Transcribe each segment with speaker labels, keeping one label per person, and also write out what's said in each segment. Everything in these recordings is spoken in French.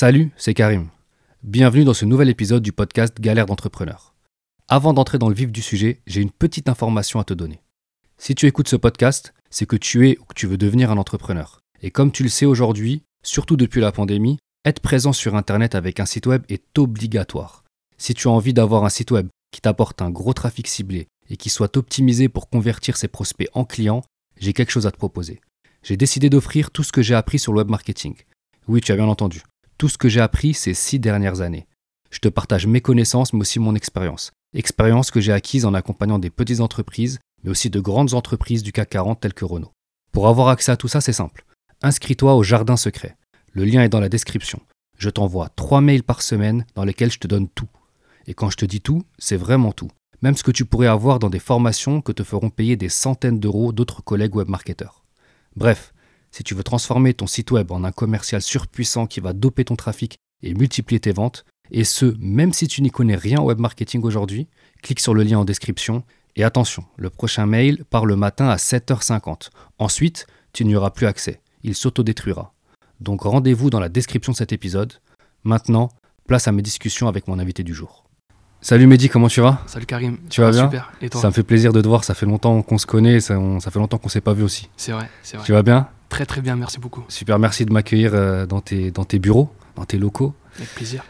Speaker 1: Salut, c'est Karim. Bienvenue dans ce nouvel épisode du podcast Galère d'entrepreneur. Avant d'entrer dans le vif du sujet, j'ai une petite information à te donner. Si tu écoutes ce podcast, c'est que tu es ou que tu veux devenir un entrepreneur. Et comme tu le sais aujourd'hui, surtout depuis la pandémie, être présent sur Internet avec un site web est obligatoire. Si tu as envie d'avoir un site web qui t'apporte un gros trafic ciblé et qui soit optimisé pour convertir ses prospects en clients, j'ai quelque chose à te proposer. J'ai décidé d'offrir tout ce que j'ai appris sur le web marketing. Oui, tu as bien entendu. Tout ce que j'ai appris ces six dernières années. Je te partage mes connaissances, mais aussi mon expérience. Expérience que j'ai acquise en accompagnant des petites entreprises, mais aussi de grandes entreprises du CAC 40 telles que Renault. Pour avoir accès à tout ça, c'est simple. Inscris-toi au Jardin Secret. Le lien est dans la description. Je t'envoie trois mails par semaine dans lesquels je te donne tout. Et quand je te dis tout, c'est vraiment tout. Même ce que tu pourrais avoir dans des formations que te feront payer des centaines d'euros d'autres collègues webmarketeurs. Bref, si tu veux transformer ton site web en un commercial surpuissant qui va doper ton trafic et multiplier tes ventes, et ce, même si tu n'y connais rien au web marketing aujourd'hui, clique sur le lien en description. Et attention, le prochain mail part le matin à 7h50. Ensuite, tu n'y auras plus accès. Il s'autodétruira. Donc rendez-vous dans la description de cet épisode. Maintenant, place à mes discussions avec mon invité du jour. Salut Mehdi, comment tu vas?
Speaker 2: Salut Karim.
Speaker 1: Tu vas bien?
Speaker 2: Super. Et toi?
Speaker 1: Ça me fait plaisir de te voir, ça fait longtemps qu'on se connaît, ça, on- ça fait longtemps qu'on s'est pas vu aussi.
Speaker 2: C'est vrai, c'est vrai.
Speaker 1: Tu vas bien?
Speaker 2: Très très bien, merci beaucoup.
Speaker 1: Super, merci de m'accueillir euh, dans tes, dans tes bureaux, dans tes locaux.
Speaker 2: Avec plaisir.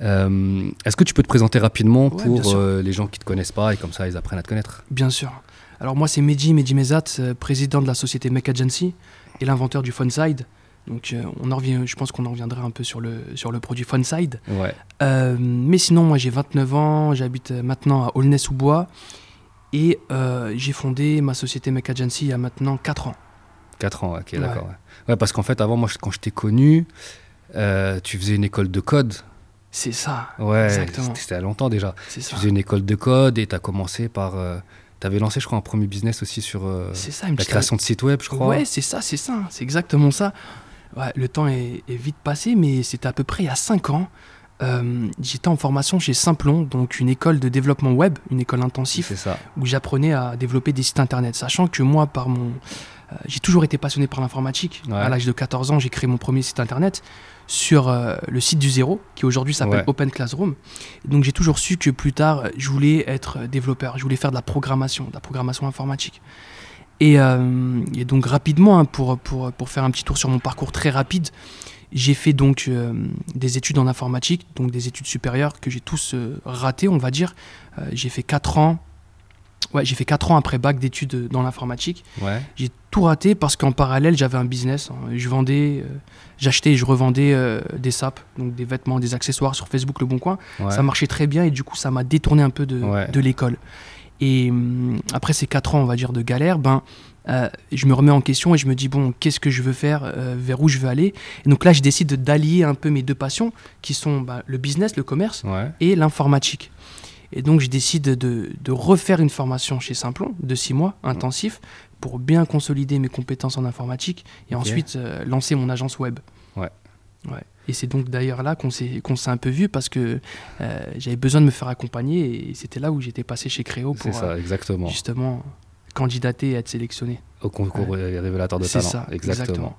Speaker 1: Euh, Est-ce que tu peux te présenter rapidement
Speaker 2: Ouais,
Speaker 1: pour euh, les gens qui te connaissent pas et comme ça ils apprennent à te connaître?
Speaker 2: Bien sûr. Alors moi c'est Mehdi, Mehdi Mezat, euh, président de la société Make Agency et l'inventeur du Funside. Donc on en revient, je pense qu'on en reviendra un peu sur le, sur le produit Funside.
Speaker 1: Ouais,
Speaker 2: mais sinon moi j'ai 29 ans, j'habite maintenant à Aulnay-sous-Bois et j'ai fondé ma société Make Agency il y a maintenant 4 ans.
Speaker 1: 4 ans, ok,
Speaker 2: Ouais.
Speaker 1: d'accord. Ouais. Ouais, parce qu'en fait, avant, moi, quand je t'ai connu, euh, tu faisais une école de code.
Speaker 2: C'est ça,
Speaker 1: Ouais,
Speaker 2: Exactement.
Speaker 1: c'était a longtemps déjà.
Speaker 2: c'est
Speaker 1: Tu
Speaker 2: ça.
Speaker 1: faisais une école de code et tu as commencé par. tu avais lancé, je crois, un premier business aussi sur euh,
Speaker 2: ça,
Speaker 1: la création de sites web, je crois.
Speaker 2: Ouais, c'est ça, c'est ça, c'est exactement ça. Ouais, le temps est, est vite passé, mais c'était à peu près il y a 5 ans. Euh, J'étais en formation chez Simplon, donc une école de développement web, une école intensive,
Speaker 1: c'est ça.
Speaker 2: où j'apprenais à développer des sites internet. Sachant que moi, par mon, euh, j'ai toujours été passionné par l'informatique.
Speaker 1: Ouais.
Speaker 2: À l'âge de 14 ans, j'ai créé mon premier site internet sur euh, le site du zéro, qui aujourd'hui s'appelle
Speaker 1: Ouais.
Speaker 2: Open Classroom. Donc j'ai toujours su que plus tard, je voulais être développeur, je voulais faire de la programmation, de la programmation informatique. Et, euh, et donc rapidement, hein, pour, pour, pour faire un petit tour sur mon parcours très rapide, j'ai fait donc euh, des études en informatique, donc des études supérieures que j'ai tous euh, ratées, on va dire. Euh, j'ai fait 4 ans. Ouais, j'ai fait 4 ans après bac d'études dans l'informatique.
Speaker 1: Ouais.
Speaker 2: J'ai tout raté parce qu'en parallèle, j'avais un business. hein. Je vendais, euh, j'achetais et je revendais euh, des sapes, donc des vêtements, des accessoires sur Facebook Le Bon Coin.
Speaker 1: ouais.
Speaker 2: Ça marchait très bien et du coup, ça m'a détourné un peu de,
Speaker 1: Ouais.
Speaker 2: de l'école. Et hum, après ces 4 ans, on va dire, de galère, ben, euh, je me remets en question et je me dis, bon, qu'est-ce que je veux faire, euh, vers où je veux aller? Et donc là, je décide d'allier un peu mes deux passions, qui sont ben, le business, le commerce, et l'informatique. Et donc, je décide de, de refaire une formation chez Simplon de 6 mois, intensif, pour bien consolider mes compétences en informatique et ensuite euh, lancer mon agence web.
Speaker 1: Ouais.
Speaker 2: Ouais. Et c'est donc d'ailleurs là qu'on s'est qu'on s'est un peu vu parce que euh, j'avais besoin de me faire accompagner et c'était là où j'étais passé chez Créo
Speaker 1: C'est
Speaker 2: pour
Speaker 1: ça,
Speaker 2: euh,
Speaker 1: exactement.
Speaker 2: justement candidater et être sélectionné.
Speaker 1: Au concours révélateur de
Speaker 2: C'est
Speaker 1: talent.
Speaker 2: ça,
Speaker 1: exactement.
Speaker 2: exactement.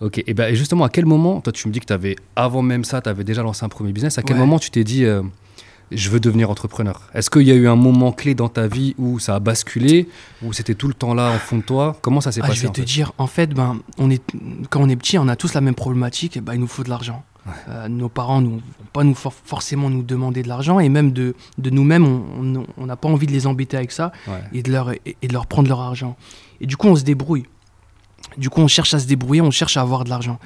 Speaker 1: Ok, et, ben, justement, à quel moment, toi tu me dis que tu avais, avant même ça, tu avais déjà lancé un premier business, à quel
Speaker 2: Ouais.
Speaker 1: moment tu t'es dit, je veux devenir entrepreneur Est-ce qu'il y a eu un moment clé dans ta vie où ça a basculé, ou c'était tout le temps là au fond de toi? Comment ça s'est
Speaker 2: Ah,
Speaker 1: passé
Speaker 2: je vais
Speaker 1: en
Speaker 2: te
Speaker 1: fait?
Speaker 2: dire, en fait, ben, on est, quand on est petit, on a tous la même problématique, ben, il nous faut de l'argent. Euh, nos parents ne vont pas nous for- forcément nous demander de l'argent et même de, de nous-mêmes, on- n'a pas envie de les embêter avec ça
Speaker 1: Ouais.
Speaker 2: et de, leur, et, et de leur prendre leur argent. Et du coup, on se débrouille. Du coup, on cherche à se débrouiller, on cherche à avoir de l'argent.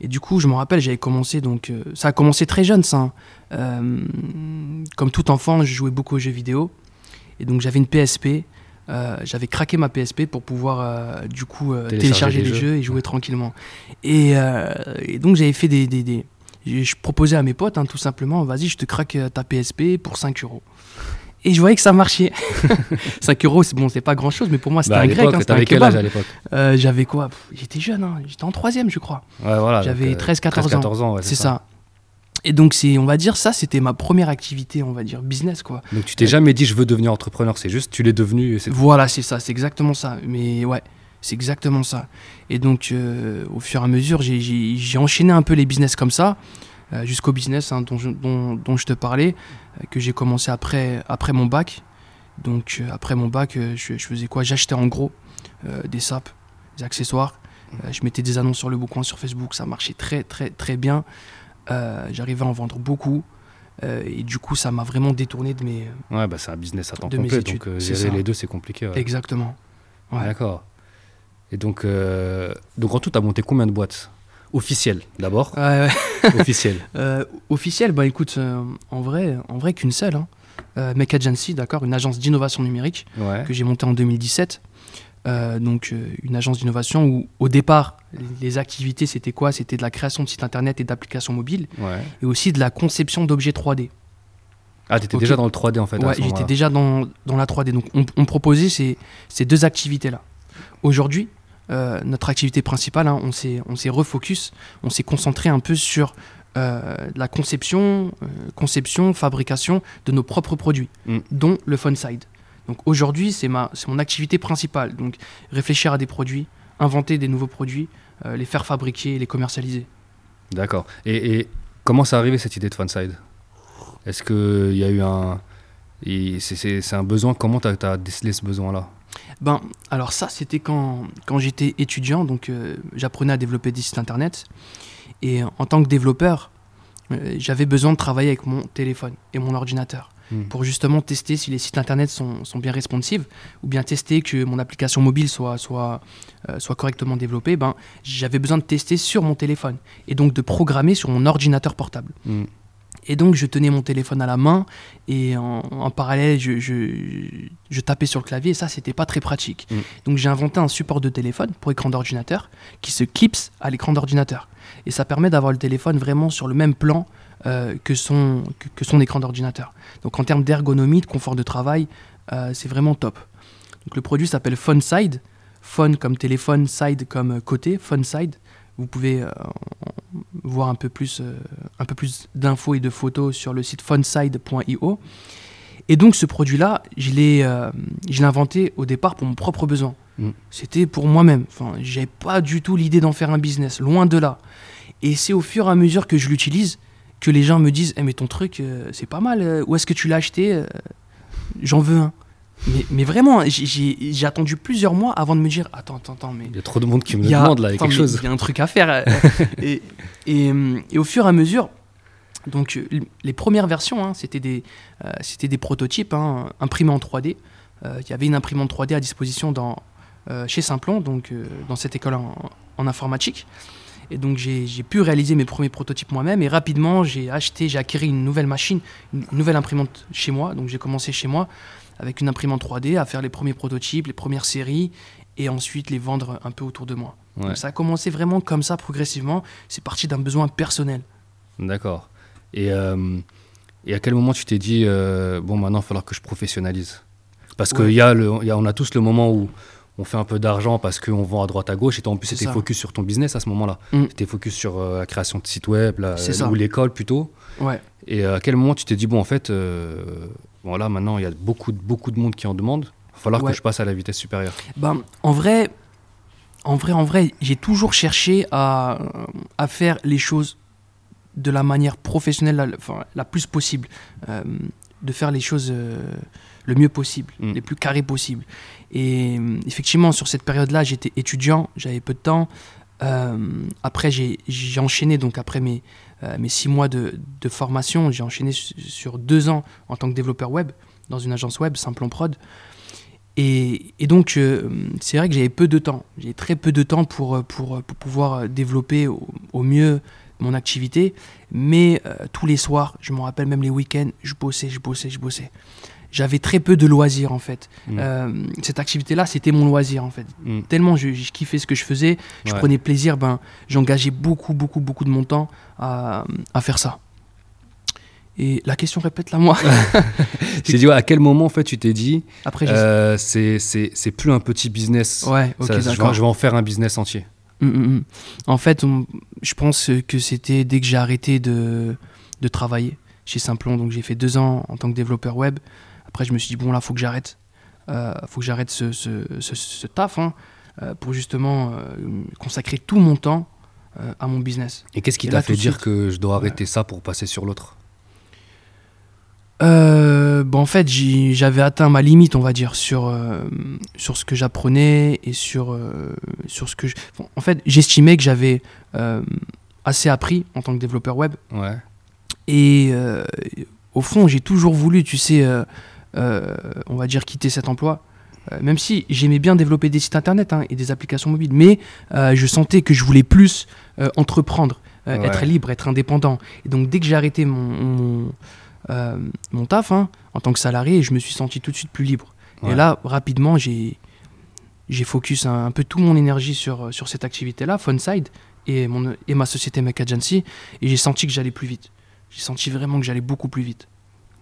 Speaker 2: Et du coup, je me rappelle, j'avais commencé, donc euh, ça a commencé très jeune, ça. hein. Euh, comme tout enfant, je jouais beaucoup aux jeux vidéo. Et donc, j'avais une PSP. euh, j'avais craqué ma PSP pour pouvoir, du coup,
Speaker 1: Télécharger
Speaker 2: télécharger
Speaker 1: des
Speaker 2: les
Speaker 1: jeux.
Speaker 2: jeux et jouer tranquillement. Et, et donc, j'avais fait des. des, des- je proposais à mes potes, hein, tout simplement, vas-y, je te craque ta PSP pour 5 euros. Et je voyais que ça marchait. 5 euros, c'est bon, c'est pas grand chose, mais pour moi, c'était
Speaker 1: Bah,
Speaker 2: un grec. hein, c'était un
Speaker 1: t'avais quel âge à l'époque
Speaker 2: Euh, j'avais quoi? J'étais jeune, hein, j'étais en troisième, je crois.
Speaker 1: Ouais, voilà.
Speaker 2: J'avais
Speaker 1: donc, euh,
Speaker 2: 13-14 ans.
Speaker 1: 14 ans, ouais,
Speaker 2: c'est ça. Et donc, c'est, on va dire, ça, c'était ma première activité, on va dire, business, quoi.
Speaker 1: Donc tu t'es jamais dit je veux devenir entrepreneur, c'est juste tu l'es devenu et.
Speaker 2: Voilà, c'est ça, c'est exactement ça. Mais ouais, c'est exactement ça. Et donc, euh, au fur et à mesure, j'ai, enchaîné un peu les business comme ça. jusqu'au business hein, dont, je, dont, dont, je te parlais, que j'ai commencé après, après mon bac. Donc euh, après mon bac, je, je, faisais quoi? J'achetais en gros des sapes, des accessoires. je mettais des annonces sur le bouquin, sur Facebook, ça marchait très très très bien. J'arrivais à en vendre beaucoup. et du coup, ça m'a vraiment détourné de mes.
Speaker 1: Ouais, bah c'est un business à temps complet, donc gérer les deux, c'est compliqué. Ouais.
Speaker 2: Exactement.
Speaker 1: Ouais. D'accord. Et donc, donc en tout, tu as monté combien de boîtes? Officiel d'abord.
Speaker 2: Ouais,
Speaker 1: ouais. officiel.
Speaker 2: Euh, officiel, bah écoute, euh, en vrai, en vrai qu'une seule. Hein. Euh, Make Agency, d'accord, une agence d'innovation numérique que j'ai montée en 2017. donc une agence d'innovation où au départ les, activités c'était quoi? C'était de la création de sites internet et d'applications mobiles et aussi de la conception d'objets 3D.
Speaker 1: Ah, tu étais déjà dans le 3D en fait
Speaker 2: Ouais, j'étais déjà dans, dans, la 3D. Donc on, on proposait ces, ces deux activités-là. Aujourd'hui, euh, notre activité principale, hein, on s'est refocus, on s'est concentré un peu sur euh, la conception, euh, conception, fabrication de nos propres produits, mm. dont le Side. Donc aujourd'hui, c'est mon activité principale. Donc réfléchir à des produits, inventer des nouveaux produits, les faire fabriquer les commercialiser.
Speaker 1: D'accord. Et, et, comment ça arrivé cette idée de Side? Est-ce qu'il y a eu un. C'est un besoin? Comment tu as, as décelé ce besoin-là?
Speaker 2: Ben, alors ça, c'était quand, quand j'étais étudiant, donc euh, j'apprenais à développer des sites internet. Et en tant que développeur, euh, j'avais besoin de travailler avec mon téléphone et mon ordinateur hmm. pour justement tester si les sites internet sont, sont, bien responsives ou bien tester que mon application mobile soit, soit, euh, soit correctement développée. Ben, j'avais besoin de tester sur mon téléphone et donc de programmer sur mon ordinateur portable. Hmm. Et donc, je tenais mon téléphone à la main et en, parallèle, je, je, tapais sur le clavier et ça, c'était pas très pratique. Mm. Donc, j'ai inventé un support de téléphone pour écran d'ordinateur qui se clipse à l'écran d'ordinateur. Et ça permet d'avoir le téléphone vraiment sur le même plan euh, que, son, que, son écran d'ordinateur. Donc, en termes d'ergonomie, de confort de travail, euh, c'est vraiment top. Donc, le produit s'appelle PhoneSide. Phone comme téléphone, side comme côté, PhoneSide. Vous pouvez euh, voir un peu plus, euh, un peu plus d'infos et de photos sur le site funside.io. Et donc ce produit-là, je l'ai euh, inventé au départ pour mon propre besoin. Mm. C'était pour moi-même. Enfin, n'avais pas du tout l'idée d'en faire un business, loin de là. Et c'est au fur et à mesure que je l'utilise que les gens me disent eh, mais ton truc, c'est pas mal. Où est-ce que tu l'as acheté J'en veux un. Mais, vraiment, j'ai attendu plusieurs mois avant de me dire Attends, attends, attends. Mais
Speaker 1: il y a trop de monde qui me demande là, il y a quelque chose.
Speaker 2: Il y a un truc à faire. et, et, et, au fur et à mesure, donc les premières versions, hein, c'était des, euh, des prototypes hein, imprimés en 3D. Euh, il y avait une imprimante 3D à disposition dans, euh, chez Simplon, donc dans cette école en, en informatique. Et donc j'ai pu réaliser mes premiers prototypes moi-même et rapidement j'ai acheté, j'ai acquis une nouvelle machine, une nouvelle imprimante chez moi. Donc j'ai commencé chez moi avec une imprimante 3D, à faire les premiers prototypes, les premières séries, et ensuite les vendre un peu autour de moi. Donc ça a commencé vraiment comme ça, progressivement. C'est parti d'un besoin personnel.
Speaker 1: D'accord. Et, euh, et, à quel moment tu t'es dit, euh, bon, maintenant, il va falloir que je professionnalise? Parce qu'on y a y a, on a tous le moment où on fait un peu d'argent parce qu'on vend à droite à gauche. Et toi, en plus, c'était focus sur ton business à ce moment-là. Mm. C'était focus sur euh, la création de sites web, ou l'école plutôt.
Speaker 2: Ouais.
Speaker 1: Et à quel moment tu t'es dit, bon, en fait, Bon, maintenant, il y a beaucoup, beaucoup de monde qui en demande. Il va falloir que je passe à la vitesse supérieure.
Speaker 2: Ben, en vrai, en vrai, en vrai, j'ai toujours cherché à, à, faire les choses de la manière professionnelle, la, enfin, la plus possible. Euh, de faire les choses euh, le mieux possible, mm. les plus carrés possible. Et euh, effectivement, sur cette période-là, j'étais étudiant, j'avais peu de temps. après, j'ai enchaîné, donc après mes, euh, mes six mois de, formation, j'ai enchaîné sur deux ans en tant que développeur web dans une agence web, Simplon Prod. Et, donc, euh, c'est vrai que j'avais peu de temps. J'ai très peu de temps pour, pour, pouvoir développer au, mieux mon activité. Mais euh, tous les soirs, je me rappelle même les week-ends, je bossais, je bossais, je bossais j'avais très peu de loisirs en fait. Mm. Euh, cette activité-là, c'était mon loisir en fait. Mm. Tellement je, kiffais ce que je faisais, je prenais plaisir, ben, j'engageais beaucoup, beaucoup, beaucoup de mon temps à, faire ça. Et la question, répète-la moi.
Speaker 1: c'est dit, à quel moment en fait tu t'es dit, Après, euh, c'est plus un petit business,
Speaker 2: ouais, je, vais,
Speaker 1: je, vais, en faire un business entier.
Speaker 2: Mm, en fait, je pense que c'était dès que j'ai arrêté de, de travailler chez Simplon, donc j'ai fait deux ans en tant que développeur web. Après, je me suis dit, bon, là, faut que j'arrête. Euh, faut que j'arrête ce, ce, ce, taf hein, euh, pour justement euh, consacrer tout mon temps à mon business.
Speaker 1: Et qu'est-ce qui t'a fait dire
Speaker 2: suite-
Speaker 1: que je dois arrêter ça pour passer sur l'autre?
Speaker 2: Euh, bah, en fait, j'avais atteint ma limite, on va dire, sur, euh, sur ce que j'apprenais et sur, euh, sur ce que je... bon, en fait, j'estimais que j'avais assez appris en tant que développeur web.
Speaker 1: Ouais.
Speaker 2: Et au fond, j'ai toujours voulu, tu sais, on va dire, quitter cet emploi. Euh, même si j'aimais bien développer des sites internet hein, et des applications mobiles, mais euh, je sentais que je voulais plus euh, entreprendre, euh,
Speaker 1: Ouais.
Speaker 2: être libre, être indépendant. Et donc dès que j'ai arrêté mon, mon, euh, mon taf hein, en tant que salarié, je me suis senti tout de suite plus libre.
Speaker 1: Ouais.
Speaker 2: Et là, rapidement, j'ai j'ai focus un, un peu toute mon énergie sur, sur cette activité-là, Funside, et, mon, et ma société Mac Agency, et j'ai senti que j'allais plus vite. J'ai senti vraiment que j'allais beaucoup plus vite.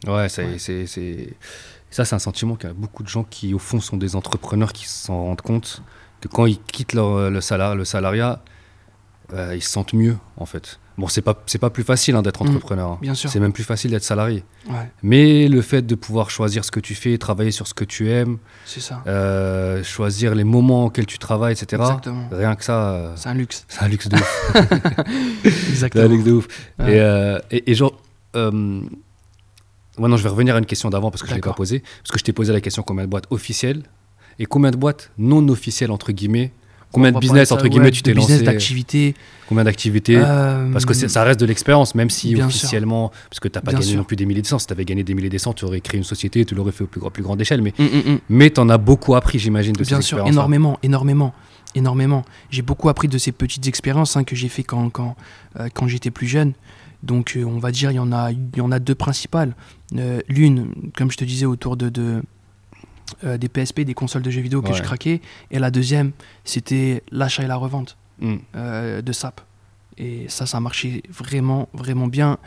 Speaker 1: Ouais, c'est,
Speaker 2: Ouais.
Speaker 1: c'est, c'est- ça, c'est un sentiment qu'il y a beaucoup de gens qui, au fond, sont des entrepreneurs qui s'en rendent compte que quand ils quittent leur, le, salar, le salariat, euh, ils se sentent mieux, en fait. Bon, c'est pas, c'est pas plus facile hein, d'être
Speaker 2: Mm,
Speaker 1: entrepreneur. hein.
Speaker 2: bien sûr.
Speaker 1: C'est même plus facile d'être salarié.
Speaker 2: Ouais,
Speaker 1: Mais le fait de pouvoir choisir ce que tu fais, travailler sur ce que tu aimes,
Speaker 2: c'est ça.
Speaker 1: euh, choisir les moments auxquels tu travailles, etc.
Speaker 2: Exactement.
Speaker 1: Rien que ça, euh,
Speaker 2: C'est un luxe.
Speaker 1: c'est un luxe de ouf. C'est un
Speaker 2: Exactement.
Speaker 1: luxe de ouf.
Speaker 2: Ouais.
Speaker 1: Et, euh, et, et genre. Ouais, non, je vais revenir à une question d'avant parce que je ne l'ai pas posée. Parce que je t'ai posé la question combien de boîtes officielles et combien de boîtes non officielles, entre guillemets. Combien de business,
Speaker 2: ça,
Speaker 1: entre guillemets,
Speaker 2: ouais,
Speaker 1: tu t'es lancé
Speaker 2: d'activité.
Speaker 1: Combien d'activités
Speaker 2: Euh,
Speaker 1: Parce que ça reste de l'expérience, même si
Speaker 2: sûr.
Speaker 1: officiellement, parce que tu n'as pas
Speaker 2: Bien
Speaker 1: gagné
Speaker 2: sûr.
Speaker 1: non plus des milliers de cents. Si tu avais gagné des milliers de cents, tu aurais créé une société, tu l'aurais fait au plus, plus grande échelle. Mais,
Speaker 2: hum, hum, hum.
Speaker 1: mais tu en as beaucoup appris, j'imagine, de
Speaker 2: Bien
Speaker 1: ces
Speaker 2: sûr,
Speaker 1: expériences.
Speaker 2: énormément, énormément, énormément. J'ai beaucoup appris de ces petites expériences hein, que j'ai fait quand, quand, euh, quand j'étais plus jeune. Donc, euh, on va dire, il y en a, il y en a deux principales. Euh, L'une, comme je te disais, autour de, de, euh, des PSP, des consoles de jeux vidéo que
Speaker 1: Ouais.
Speaker 2: je craquais. Et la deuxième, c'était l'achat et la revente.
Speaker 1: Mm.
Speaker 2: euh, de SAP. Et ça, ça a marché vraiment, vraiment bien.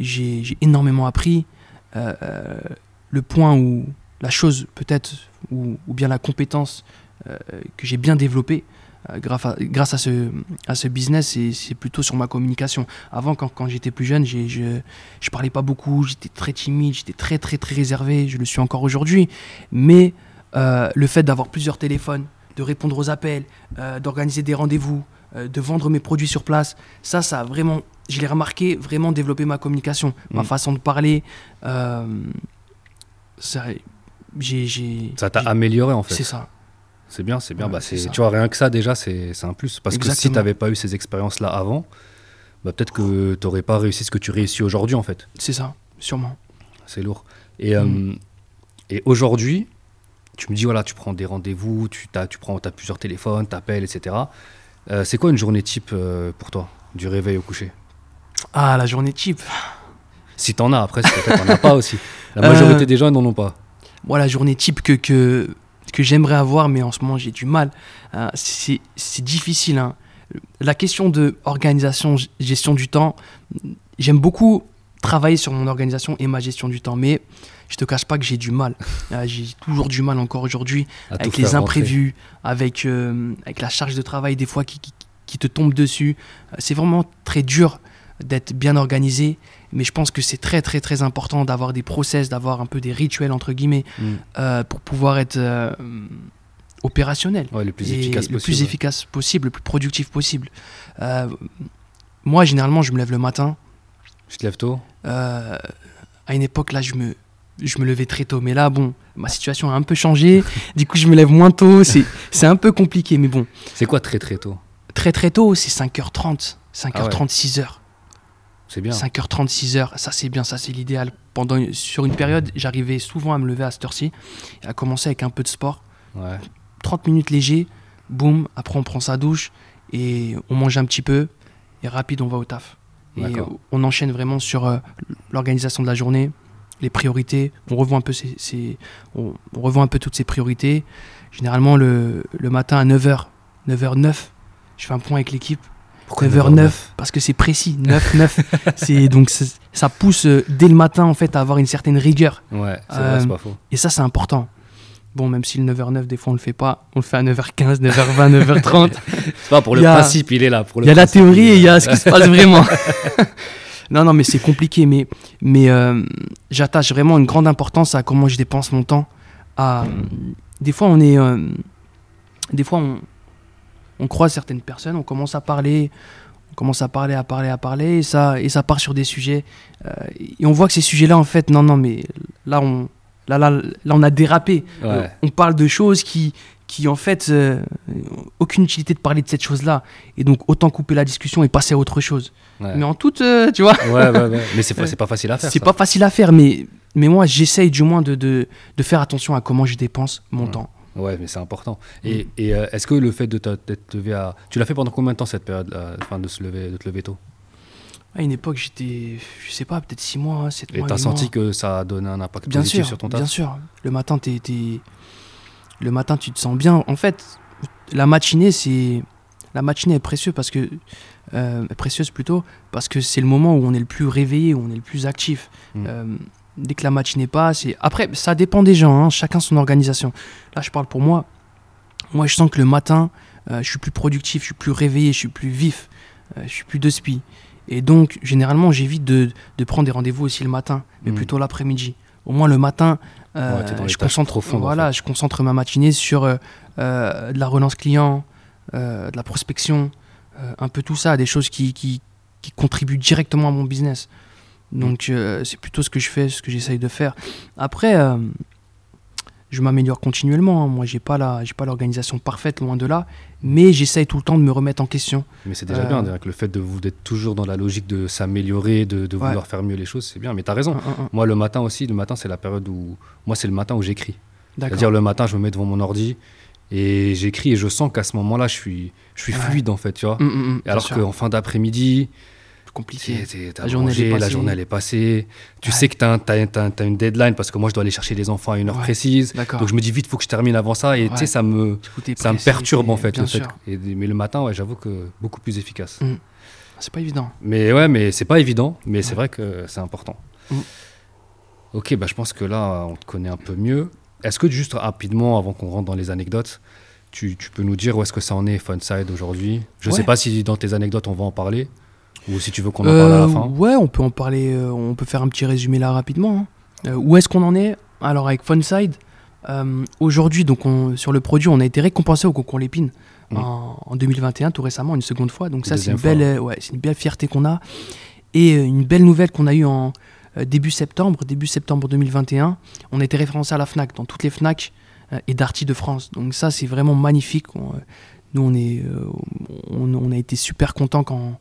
Speaker 2: J'ai énormément appris. Le point où la chose, peut-être, ou, ou bien la compétence que j'ai bien développée grâce, à, grâce à, ce, à ce business, c'est- plutôt sur ma communication. Avant, quand, quand j'étais plus jeune, je je parlais pas beaucoup, j'étais très timide, j'étais très, très, très réservé. Je le suis encore aujourd'hui. Mais euh, le fait d'avoir plusieurs téléphones, de répondre aux appels, euh, d'organiser des rendez-vous, euh, de vendre mes produits sur place, ça, ça a vraiment, je l'ai remarqué, vraiment développé ma communication, ma
Speaker 1: Mm.
Speaker 2: façon de parler. euh, ça, j'ai,
Speaker 1: Ça t'a amélioré, en fait.
Speaker 2: C'est ça.
Speaker 1: C'est bien, c'est bien.
Speaker 2: Ouais,
Speaker 1: bah,
Speaker 2: c'est
Speaker 1: tu vois, rien que ça, déjà, c'est c'est un plus. Parce que si tu n'avais pas eu ces expériences-là avant, bah, peut-être que tu n'aurais pas réussi ce que tu réussis aujourd'hui, en fait.
Speaker 2: C'est ça, sûrement.
Speaker 1: C'est lourd. Et, euh,
Speaker 2: Mm.
Speaker 1: et aujourd'hui, tu me dis, voilà, tu prends des rendez-vous, tu, as, tu prends, as plusieurs téléphones, t'appelles, etc. Euh, c'est quoi une journée type euh, pour toi, du réveil au coucher?
Speaker 2: Ah, la journée type.
Speaker 1: Si t'en as, après, c'est peut-être t'en as pas aussi. La majorité des gens n'en ont pas.
Speaker 2: Moi, la journée type que, que, que j'aimerais avoir, mais en ce moment j'ai du mal, euh, c'est c'est difficile. hein. La question de organisation, gestion du temps, j'aime beaucoup travailler sur mon organisation et ma gestion du temps, mais je te cache pas que j'ai du mal. Euh, j'ai toujours du mal encore aujourd'hui avec les
Speaker 1: rentrer.
Speaker 2: imprévus, avec, euh, avec la charge de travail des fois qui, qui, qui te tombe dessus. C'est vraiment très dur d'être bien organisé, mais je pense que c'est très très très important d'avoir des process, d'avoir un peu des rituels entre guillemets
Speaker 1: Mm.
Speaker 2: euh, pour pouvoir être euh, opérationnel
Speaker 1: Ouais, le plus
Speaker 2: et
Speaker 1: efficace
Speaker 2: le
Speaker 1: possible.
Speaker 2: plus efficace possible, le plus productif possible. Euh, moi, généralement, je me lève le matin.
Speaker 1: Tu te lèves tôt?
Speaker 2: À une époque, là, je me, je me levais très tôt. Mais là, bon, ma situation a un peu changé. du coup, je me lève moins tôt. C'est c'est un peu compliqué. Mais bon,
Speaker 1: C'est quoi très très tôt?
Speaker 2: Très très tôt, c'est 5h30. 5h30,
Speaker 1: Ah ouais.
Speaker 2: 6h.
Speaker 1: C'est bien.
Speaker 2: 5h30, 6h. Ça, c'est bien. Ça, c'est l'idéal. Pendant, sur une période, j'arrivais souvent à me lever à cette heure-ci. Et à commencer avec un peu de sport.
Speaker 1: Ouais.
Speaker 2: 30 minutes léger. Boum. Après, on prend sa douche. Et on mange un petit peu. Et rapide, on va au taf. Et on enchaîne vraiment sur euh, l'organisation de la journée, les priorités. On revoit un peu, ces, ces- on, on revoit un peu toutes ces priorités. Généralement, le, le matin à 9h, 9h09, je fais un point avec l'équipe.
Speaker 1: Pourquoi
Speaker 2: 9h09, parce que c'est précis, 9, 9. c'est, donc c'est- ça pousse euh, dès le matin en fait à avoir une certaine rigueur.
Speaker 1: Ouais, c'est
Speaker 2: Euh,
Speaker 1: vrai, c'est pas faux.
Speaker 2: Et ça, c'est important. Bon, même si le 9h09, des fois on le fait pas, on le fait à 9h15, 9h20, 9h30.
Speaker 1: C'est pas pour le
Speaker 2: a-
Speaker 1: principe, il est là. Pour le
Speaker 2: Il y a la théorie et il y a ce qui se passe vraiment. non, non, mais c'est compliqué. Mais, mais euh, j'attache vraiment une grande importance à comment je dépense mon temps. À, des fois, on est. euh, des fois, on, on croise certaines personnes, on commence à parler, On commence à parler, à parler, à parler, et ça, et ça part sur des sujets. euh, et on voit que ces sujets-là, en fait, non, non, mais là, on, là, là, là, on a dérapé.
Speaker 1: Ouais.
Speaker 2: Euh, on parle de choses qui, qui en fait, euh, aucune utilité de parler de cette chose-là. Et donc, autant couper la discussion et passer à autre chose.
Speaker 1: Ouais.
Speaker 2: Mais en toute, euh, tu vois,
Speaker 1: Ouais, ouais, ouais. Mais c'est pas, facile à faire.
Speaker 2: c'est pas facile à faire, mais, mais moi, j'essaye du moins de, de, de faire attention à comment je dépense mon
Speaker 1: Ouais.
Speaker 2: temps.
Speaker 1: Ouais, mais c'est important. Et, et, euh, est-ce que le fait de d'être levé à. Tu l'as fait pendant combien de temps cette période enfin, de, se lever, de te lever tôt?
Speaker 2: À une époque, j'étais, je sais pas, peut-être 6 mois, 7
Speaker 1: Et
Speaker 2: mois.
Speaker 1: t'as
Speaker 2: huit
Speaker 1: senti
Speaker 2: mois.
Speaker 1: que ça a donné un impact
Speaker 2: Bien
Speaker 1: positif
Speaker 2: sûr,
Speaker 1: sur ton taf?
Speaker 2: bien sûr. Le matin, t'es, le matin, tu te sens bien. En fait, la matinée, c'est la matinée est précieuse parce que euh, précieuse plutôt parce que c'est le moment où on est le plus réveillé, où on est le plus actif.
Speaker 1: Mm.
Speaker 2: Euh, dès que la matinée passe, et après, ça dépend des gens. hein, chacun son organisation. Là, je parle pour moi. Moi, je sens que le matin, euh, je suis plus productif, je suis plus réveillé, je suis plus vif, euh, je suis plus de spi. Et donc, généralement, j'évite de, de prendre des rendez-vous aussi le matin, mais
Speaker 1: Mm.
Speaker 2: plutôt l'après-midi. Au moins, le matin, euh,
Speaker 1: Ouais, dans
Speaker 2: je, concentre,
Speaker 1: en
Speaker 2: voilà, je concentre ma matinée sur de la relance client, de la prospection, un peu tout ça, des choses qui, qui, qui contribuent directement à mon business. Donc, euh, c'est plutôt ce que je fais, ce que j'essaye de faire. Après, euh, je m'améliore continuellement. hein. Moi, j'ai pas la, j'ai pas l'organisation parfaite, loin de là, mais j'essaye tout le temps de me remettre en question.
Speaker 1: Mais c'est déjà
Speaker 2: Euh,
Speaker 1: bien, avec le fait de vous d'être toujours dans la logique de s'améliorer, de, de
Speaker 2: Ouais.
Speaker 1: vouloir faire mieux les choses, c'est bien. Mais t'as raison.
Speaker 2: Un, un, un.
Speaker 1: Moi, le matin aussi, le matin, c'est la période où. Moi, c'est le matin où j'écris. C'est-à-dire, le matin, je me mets devant mon ordi et j'écris et je sens qu'à ce moment-là, je suis, je suis
Speaker 2: Ouais.
Speaker 1: fluide, en fait, tu vois.
Speaker 2: Hum, hum, hum,
Speaker 1: alors qu'en fin d'après-midi,
Speaker 2: compliqué. La journée, est
Speaker 1: la journée elle est passée. Tu
Speaker 2: Ouais.
Speaker 1: sais que t'as as, une deadline parce que moi je dois aller chercher les enfants à une heure
Speaker 2: Ouais.
Speaker 1: précise. Donc je me dis vite, faut que je termine avant ça. Et tu sais, ça me,
Speaker 2: coup,
Speaker 1: ça me perturbe en fait.
Speaker 2: Bien
Speaker 1: Le fait
Speaker 2: sûr.
Speaker 1: et- mais le matin, ouais, j'avoue que beaucoup plus efficace.
Speaker 2: Mm. C'est pas évident.
Speaker 1: Mais ouais, mais c'est pas évident, mais c'est vrai que c'est important.
Speaker 2: Mm.
Speaker 1: Ok, bah, je pense que là, on te connaît un peu mieux. Est-ce que juste rapidement, avant qu'on rentre dans les anecdotes, tu, tu peux nous dire où est-ce que ça en est Funside aujourd'hui? Je
Speaker 2: Ouais.
Speaker 1: sais pas si dans tes anecdotes on va en parler, ou si tu veux qu'on en parle à la
Speaker 2: Euh,
Speaker 1: fin.
Speaker 2: Ouais, on peut en parler. euh, on peut faire un petit résumé là rapidement. hein. Euh, où est-ce qu'on en est? Alors avec Funside, aujourd'hui, donc on- sur le produit, on a été récompensé au concours Lépine
Speaker 1: Mm.
Speaker 2: en, en 2021, tout récemment, une seconde fois. Donc ça, c'est une belle, ouais, c'est une belle fierté qu'on a et une belle nouvelle qu'on a eue en début septembre, début septembre 2021. On a été référencé à la Fnac, dans toutes les Fnac et Darty de France. Donc ça, c'est vraiment magnifique. Nous, on est, on, on a été super contents quand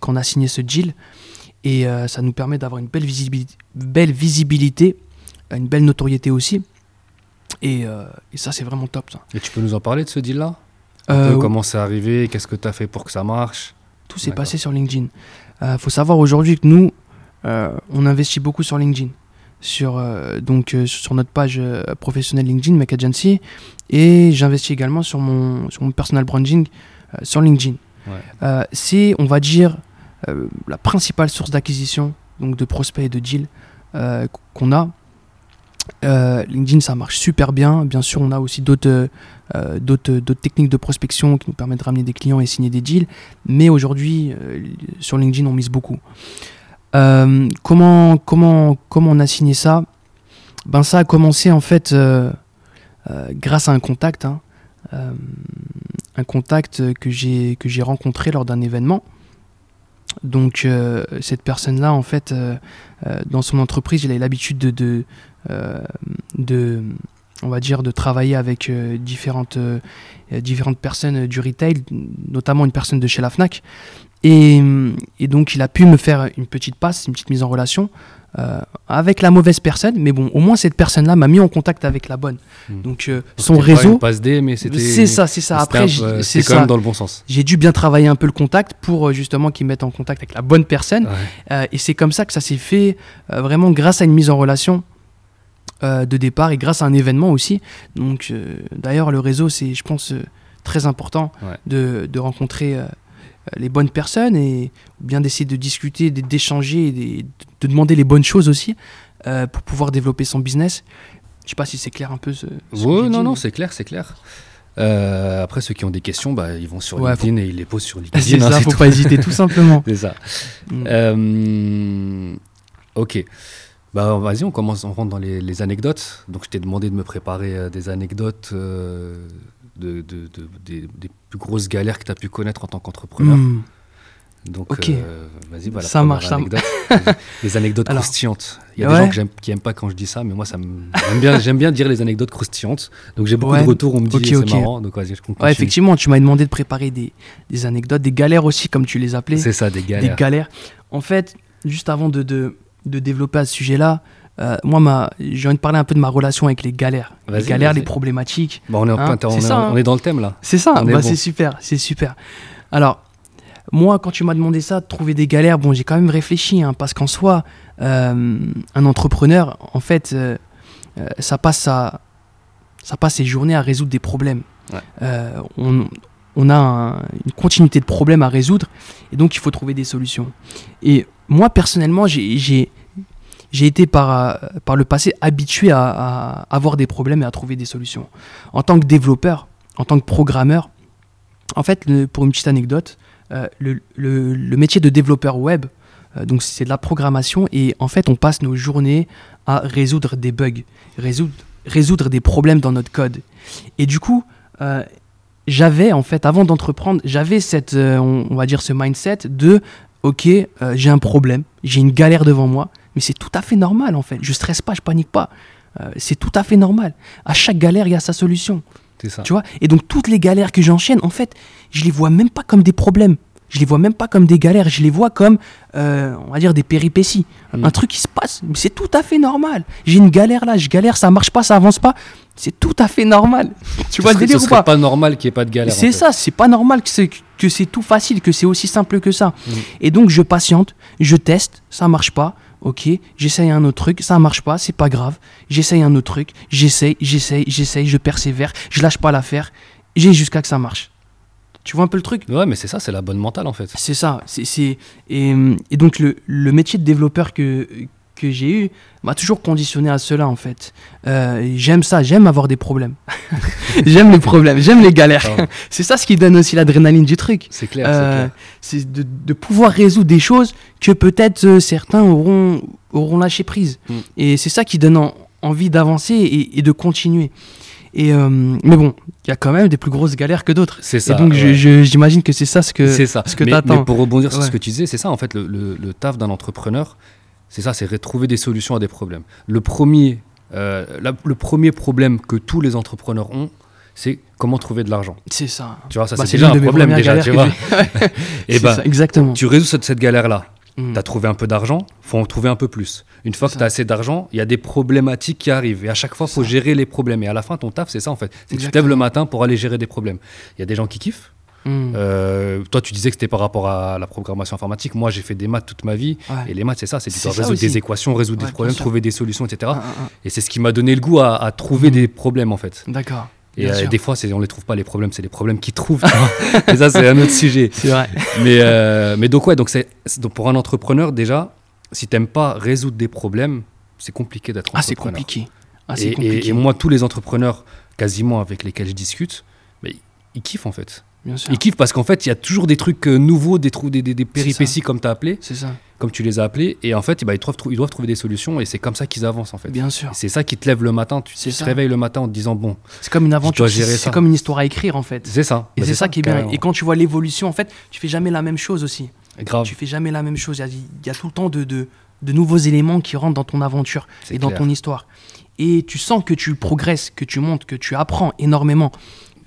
Speaker 2: quand on a signé ce deal. Et euh, ça nous permet d'avoir une belle visibilité, belle visibilité, une belle notoriété aussi. Et, euh, et ça, c'est vraiment top. Ça.
Speaker 1: Et tu peux nous en parler de ce deal-là?
Speaker 2: Euh,
Speaker 1: comment c'est arrivé, qu'est-ce que tu as fait pour que ça marche?
Speaker 2: Tout s'est passé sur LinkedIn. Il faut savoir aujourd'hui que nous, on investit beaucoup sur LinkedIn. Sur, euh, donc, euh, sur notre page euh, professionnelle LinkedIn, Make Agency. Et j'investis également sur mon, sur mon personal branding sur LinkedIn.
Speaker 1: Ouais.
Speaker 2: C'est, on va dire, la principale source d'acquisition, donc de prospects et de deals euh, qu'on a. Euh, LinkedIn, ça marche super bien. Bien sûr, on a aussi d'autres euh, techniques de prospection qui nous permettent de ramener des clients et signer des deals. Mais aujourd'hui, euh, sur LinkedIn, on mise beaucoup. Euh, comment, comment, comment on a signé ça? Ben, Ça a commencé en fait euh, euh, grâce à un contact. hein. Euh, un contact que j'ai rencontré lors d'un événement. Donc euh, cette personne-là, en fait, euh, euh, dans son entreprise, il a l'habitude de, de, on va dire, de travailler avec différentes, différentes personnes du retail, notamment une personne de chez la Fnac. Et donc il a pu me faire une petite passe, une petite mise en relation euh, avec la mauvaise personne, mais bon, au moins cette personne-là m'a mis en contact avec la bonne.
Speaker 1: Hmm.
Speaker 2: Donc euh, son
Speaker 1: pas
Speaker 2: réseau,
Speaker 1: une passe D, mais c'était.
Speaker 2: c'est ça, c'est ça. Après,
Speaker 1: peu-
Speaker 2: c'est
Speaker 1: quand
Speaker 2: ça.
Speaker 1: même dans le bon sens.
Speaker 2: J'ai dû bien travailler un peu le contact pour euh, justement qu'il me mette en contact avec la bonne personne.
Speaker 1: Ouais.
Speaker 2: Euh, et c'est comme ça que ça s'est fait, euh, vraiment grâce à une mise en relation euh, de départ et grâce à un événement aussi. Donc, euh, d'ailleurs, le réseau, c'est, je pense, euh, très important
Speaker 1: Ouais.
Speaker 2: de, de rencontrer euh, les bonnes personnes et bien d'essayer de discuter, d'échanger, de demander les bonnes choses aussi euh, pour pouvoir développer son business. Je sais pas si c'est clair un peu ce. ce que
Speaker 1: Ouais,
Speaker 2: j'ai
Speaker 1: non,
Speaker 2: dit,
Speaker 1: non,
Speaker 2: mais-
Speaker 1: c'est clair, c'est clair. Euh, après, ceux qui ont des questions, bah, ils vont sur
Speaker 2: Ouais,
Speaker 1: LinkedIn et ils les posent sur LinkedIn.
Speaker 2: C'est
Speaker 1: hein,
Speaker 2: ça, faut
Speaker 1: tout.
Speaker 2: pas hésiter, tout simplement.
Speaker 1: C'est ça.
Speaker 2: Mm.
Speaker 1: Euh, ok. Bah, vas-y, on commence, on rentre dans les, les anecdotes. Donc, je t'ai demandé de me préparer euh, des anecdotes euh, de, de- de- des, des plus grosses galères que tu as pu connaître en tant qu'entrepreneur.
Speaker 2: Mm.
Speaker 1: Donc, euh, vas-y, voilà.
Speaker 2: Ça marche, ça-
Speaker 1: les anecdotes
Speaker 2: Alors,
Speaker 1: croustillantes. Il y a
Speaker 2: ouais.
Speaker 1: des gens que qui n'aiment pas quand je dis ça, mais moi, ça j'aime bien, j'aime bien dire les anecdotes croustillantes. Donc, j'ai beaucoup
Speaker 2: Ouais.
Speaker 1: de retours, on me dit
Speaker 2: Ok,
Speaker 1: c'est marrant. Donc, vas-y, je continue.
Speaker 2: Ouais, effectivement, tu m'as demandé de préparer des, des anecdotes, des galères aussi, comme tu les appelais.
Speaker 1: C'est ça, des
Speaker 2: des
Speaker 1: galères.
Speaker 2: galères. En fait, juste avant de, de, de développer à ce sujet-là, euh, moi, ma- j'ai envie de parler un peu de ma relation avec les galères. Les galères, les problématiques.
Speaker 1: On, est en
Speaker 2: Hein,
Speaker 1: plein- on
Speaker 2: c'est
Speaker 1: est-
Speaker 2: ça, hein.
Speaker 1: on est dans le thème, là.
Speaker 2: C'est ça, bah, c'est super, c'est super. Alors, moi, quand tu m'as demandé ça, de trouver des galères, bon, j'ai quand même réfléchi, hein, parce qu'en soi, euh, un entrepreneur, en fait, euh, ça, passe sa, ça passe ses journées à résoudre des problèmes.
Speaker 1: Ouais.
Speaker 2: On, on a un- une continuité de problèmes à résoudre, et donc il faut trouver des solutions. Et moi, personnellement, j'ai- j'ai été par, euh, par le passé habitué à, avoir des problèmes et à trouver des solutions. En tant que développeur, en tant que programmeur, en fait, pour une petite anecdote, euh, le, métier de développeur web, euh, donc c'est de la programmation et en fait, on passe nos journées à résoudre des bugs, résoudre, des problèmes dans notre code. Et du coup, j'avais en fait, avant d'entreprendre, j'avais cette, on, va dire, ce mindset de, ok, j'ai un problème, j'ai une galère devant moi, mais c'est tout à fait normal en fait. Je stresse pas, je panique pas. Euh, c'est tout à fait normal. À chaque galère, il y a sa solution.
Speaker 1: C'est ça.
Speaker 2: Tu vois? Et donc toutes les galères que j'enchaîne, en fait, je les vois même pas comme des problèmes. Je les vois même pas comme des galères. Je les vois comme, euh, on va dire, des péripéties.
Speaker 1: Mm.
Speaker 2: Un truc qui se passe. Mais c'est tout à fait normal. J'ai une galère là, je galère, ça marche pas, ça avance pas. C'est tout à fait normal. tu vois
Speaker 1: Ce
Speaker 2: le délire ou pas?
Speaker 1: pas normal qu'il n'y ait pas de galère. en
Speaker 2: c'est
Speaker 1: fait.
Speaker 2: ça, c'est pas normal que c'est, que c'est tout facile, que c'est aussi simple que ça.
Speaker 1: Mm.
Speaker 2: Et donc je patiente, je teste, ça marche pas, ok, j'essaye un autre truc, ça marche pas, c'est pas grave, j'essaye un autre truc, j'essaye, j'essaye, j'essaye, je persévère, je lâche pas l'affaire, j'ai jusqu'à que ça marche. Tu vois un peu le truc?
Speaker 1: Ouais, mais c'est ça, c'est la bonne mentale en fait.
Speaker 2: C'est ça, c'est, et, et donc le, le métier de développeur que, que j'ai eu m'a toujours conditionné à cela en fait. Euh, j'aime ça, j'aime avoir des problèmes. j'aime les problèmes, j'aime les galères. C'est ça ce qui donne aussi l'adrénaline du truc.
Speaker 1: C'est clair,
Speaker 2: Euh,
Speaker 1: c'est
Speaker 2: c'est de, de pouvoir résoudre des choses que peut-être euh, certains auront, auront lâché prise.
Speaker 1: Mm.
Speaker 2: Et c'est ça qui donne en- envie d'avancer et, et de continuer. Et euh, mais bon, il y a quand même des plus grosses galères que d'autres.
Speaker 1: C'est
Speaker 2: Et
Speaker 1: ça.
Speaker 2: donc
Speaker 1: ouais.
Speaker 2: j'imagine que c'est ça ce que,
Speaker 1: c'est ça.
Speaker 2: ce que
Speaker 1: mais, mais pour rebondir sur ce que tu disais, c'est ça en fait le, le- le taf d'un entrepreneur. C'est ça, c'est trouver des solutions à des problèmes. Le premier, euh, la- le premier problème que tous les entrepreneurs ont, c'est comment trouver de l'argent.
Speaker 2: C'est ça.
Speaker 1: Tu vois, ça
Speaker 2: Bah,
Speaker 1: c'est déjà un problème déjà, tu vois. Et
Speaker 2: C'est
Speaker 1: ben,
Speaker 2: ça, exactement.
Speaker 1: tu résous cette, cette galère-là.
Speaker 2: Mm.
Speaker 1: Tu as trouvé un peu d'argent, faut en trouver un peu plus. Une fois que tu as assez d'argent, il y a des problématiques qui arrivent. Et à chaque fois, il faut
Speaker 2: ça.
Speaker 1: gérer les problèmes. Et à la fin, ton taf, c'est ça en fait. C'est que tu te lèves le matin pour aller gérer des problèmes. Il y a des gens qui kiffent.
Speaker 2: Mm.
Speaker 1: Euh, toi, tu disais que c'était par rapport à la programmation informatique. Moi, j'ai fait des maths toute ma vie.
Speaker 2: Ouais.
Speaker 1: Et les maths, c'est ça. C'est
Speaker 2: ça
Speaker 1: résoudre
Speaker 2: aussi.
Speaker 1: des équations, résoudre
Speaker 2: Ouais,
Speaker 1: des problèmes, trouver des solutions, etc.
Speaker 2: Ah, ah,
Speaker 1: Et c'est ce qui m'a donné le goût à, à trouver
Speaker 2: Mhm.
Speaker 1: des problèmes en fait.
Speaker 2: ah. D'accord.
Speaker 1: Et euh, des fois, on les trouve pas les problèmes, c'est les problèmes qu'ils trouvent. et ça, c'est un autre sujet.
Speaker 2: C'est vrai.
Speaker 1: Mais, euh, mais donc, ouais, donc c'est, pour un entrepreneur, déjà, si t'aimes pas résoudre des problèmes, c'est compliqué d'être
Speaker 2: Ah, c'est
Speaker 1: entrepreneur.
Speaker 2: compliqué. Ah, c'est
Speaker 1: et-
Speaker 2: compliqué.
Speaker 1: et moi, tous les entrepreneurs, quasiment avec lesquels je discute, mais ils kiffent en fait.
Speaker 2: Bien sûr.
Speaker 1: Ils kiffent parce qu'en fait, il y a toujours des trucs euh, nouveaux, des, trous, des, des, des péripéties comme tu as appelé,
Speaker 2: C'est ça.
Speaker 1: comme tu les as appelés. Et en fait, bah, ils, doivent, trou- ils doivent trouver des solutions et c'est comme ça qu'ils avancent en fait.
Speaker 2: Bien sûr.
Speaker 1: C'est ça qui te lève le matin. Tu, tu te réveilles le matin en te disant bon,
Speaker 2: C'est comme une aventure. C'est comme une histoire à écrire en fait.
Speaker 1: c'est ça.
Speaker 2: Et
Speaker 1: Bah,
Speaker 2: c'est ça qui est bien. Et quand tu vois l'évolution, en fait, tu fais jamais la même chose aussi.
Speaker 1: Grave.
Speaker 2: Tu fais jamais la même chose. Il y a, il y a tout le temps de, de, de nouveaux éléments qui rentrent dans ton aventure et dans ton histoire. Et tu sens que tu progresses, que tu montes, que tu apprends énormément.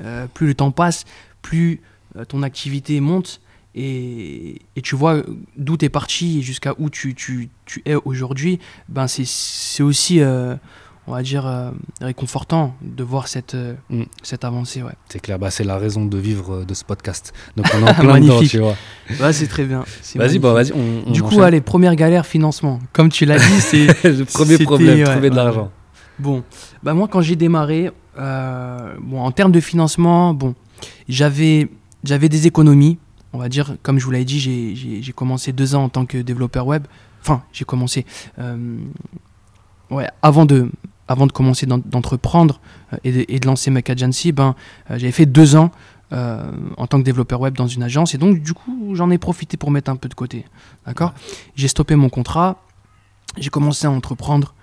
Speaker 2: Euh, plus le temps passe, plus euh, ton activité monte. Et, et tu vois d'où tu es parti et jusqu'à où tu, tu, tu es aujourd'hui. Ben c'est- aussi, euh, on va dire, euh, réconfortant de voir cette,
Speaker 1: Mm.
Speaker 2: cette avancée. Ouais.
Speaker 1: C'est clair. Bah, c'est la raison de vivre de ce podcast. Donc on est en plein dedans, tu vois.
Speaker 2: Ouais, c'est très bien.
Speaker 1: Vas-y, bah, vas-y. On, on
Speaker 2: Du coup, allez, première galère, financement. Comme tu l'as dit, c'est
Speaker 1: le premier problème,
Speaker 2: ouais,
Speaker 1: trouver de l'argent.
Speaker 2: bon. Bah moi, quand j'ai démarré, euh, bon, en termes de financement, bon, j'avais des économies. On va dire, comme je vous l'avais dit, j'ai- commencé deux ans en tant que développeur web. Enfin, j'ai commencé. euh, ouais, avant de avant de commencer d'en- d'entreprendre euh, et, de, lancer Mac Agency, ben, euh, j'avais fait deux ans en tant que développeur web dans une agence. Et donc, du coup, j'en ai profité pour mettre un peu de côté. D'accord? J'ai stoppé mon contrat. J'ai commencé à entreprendre.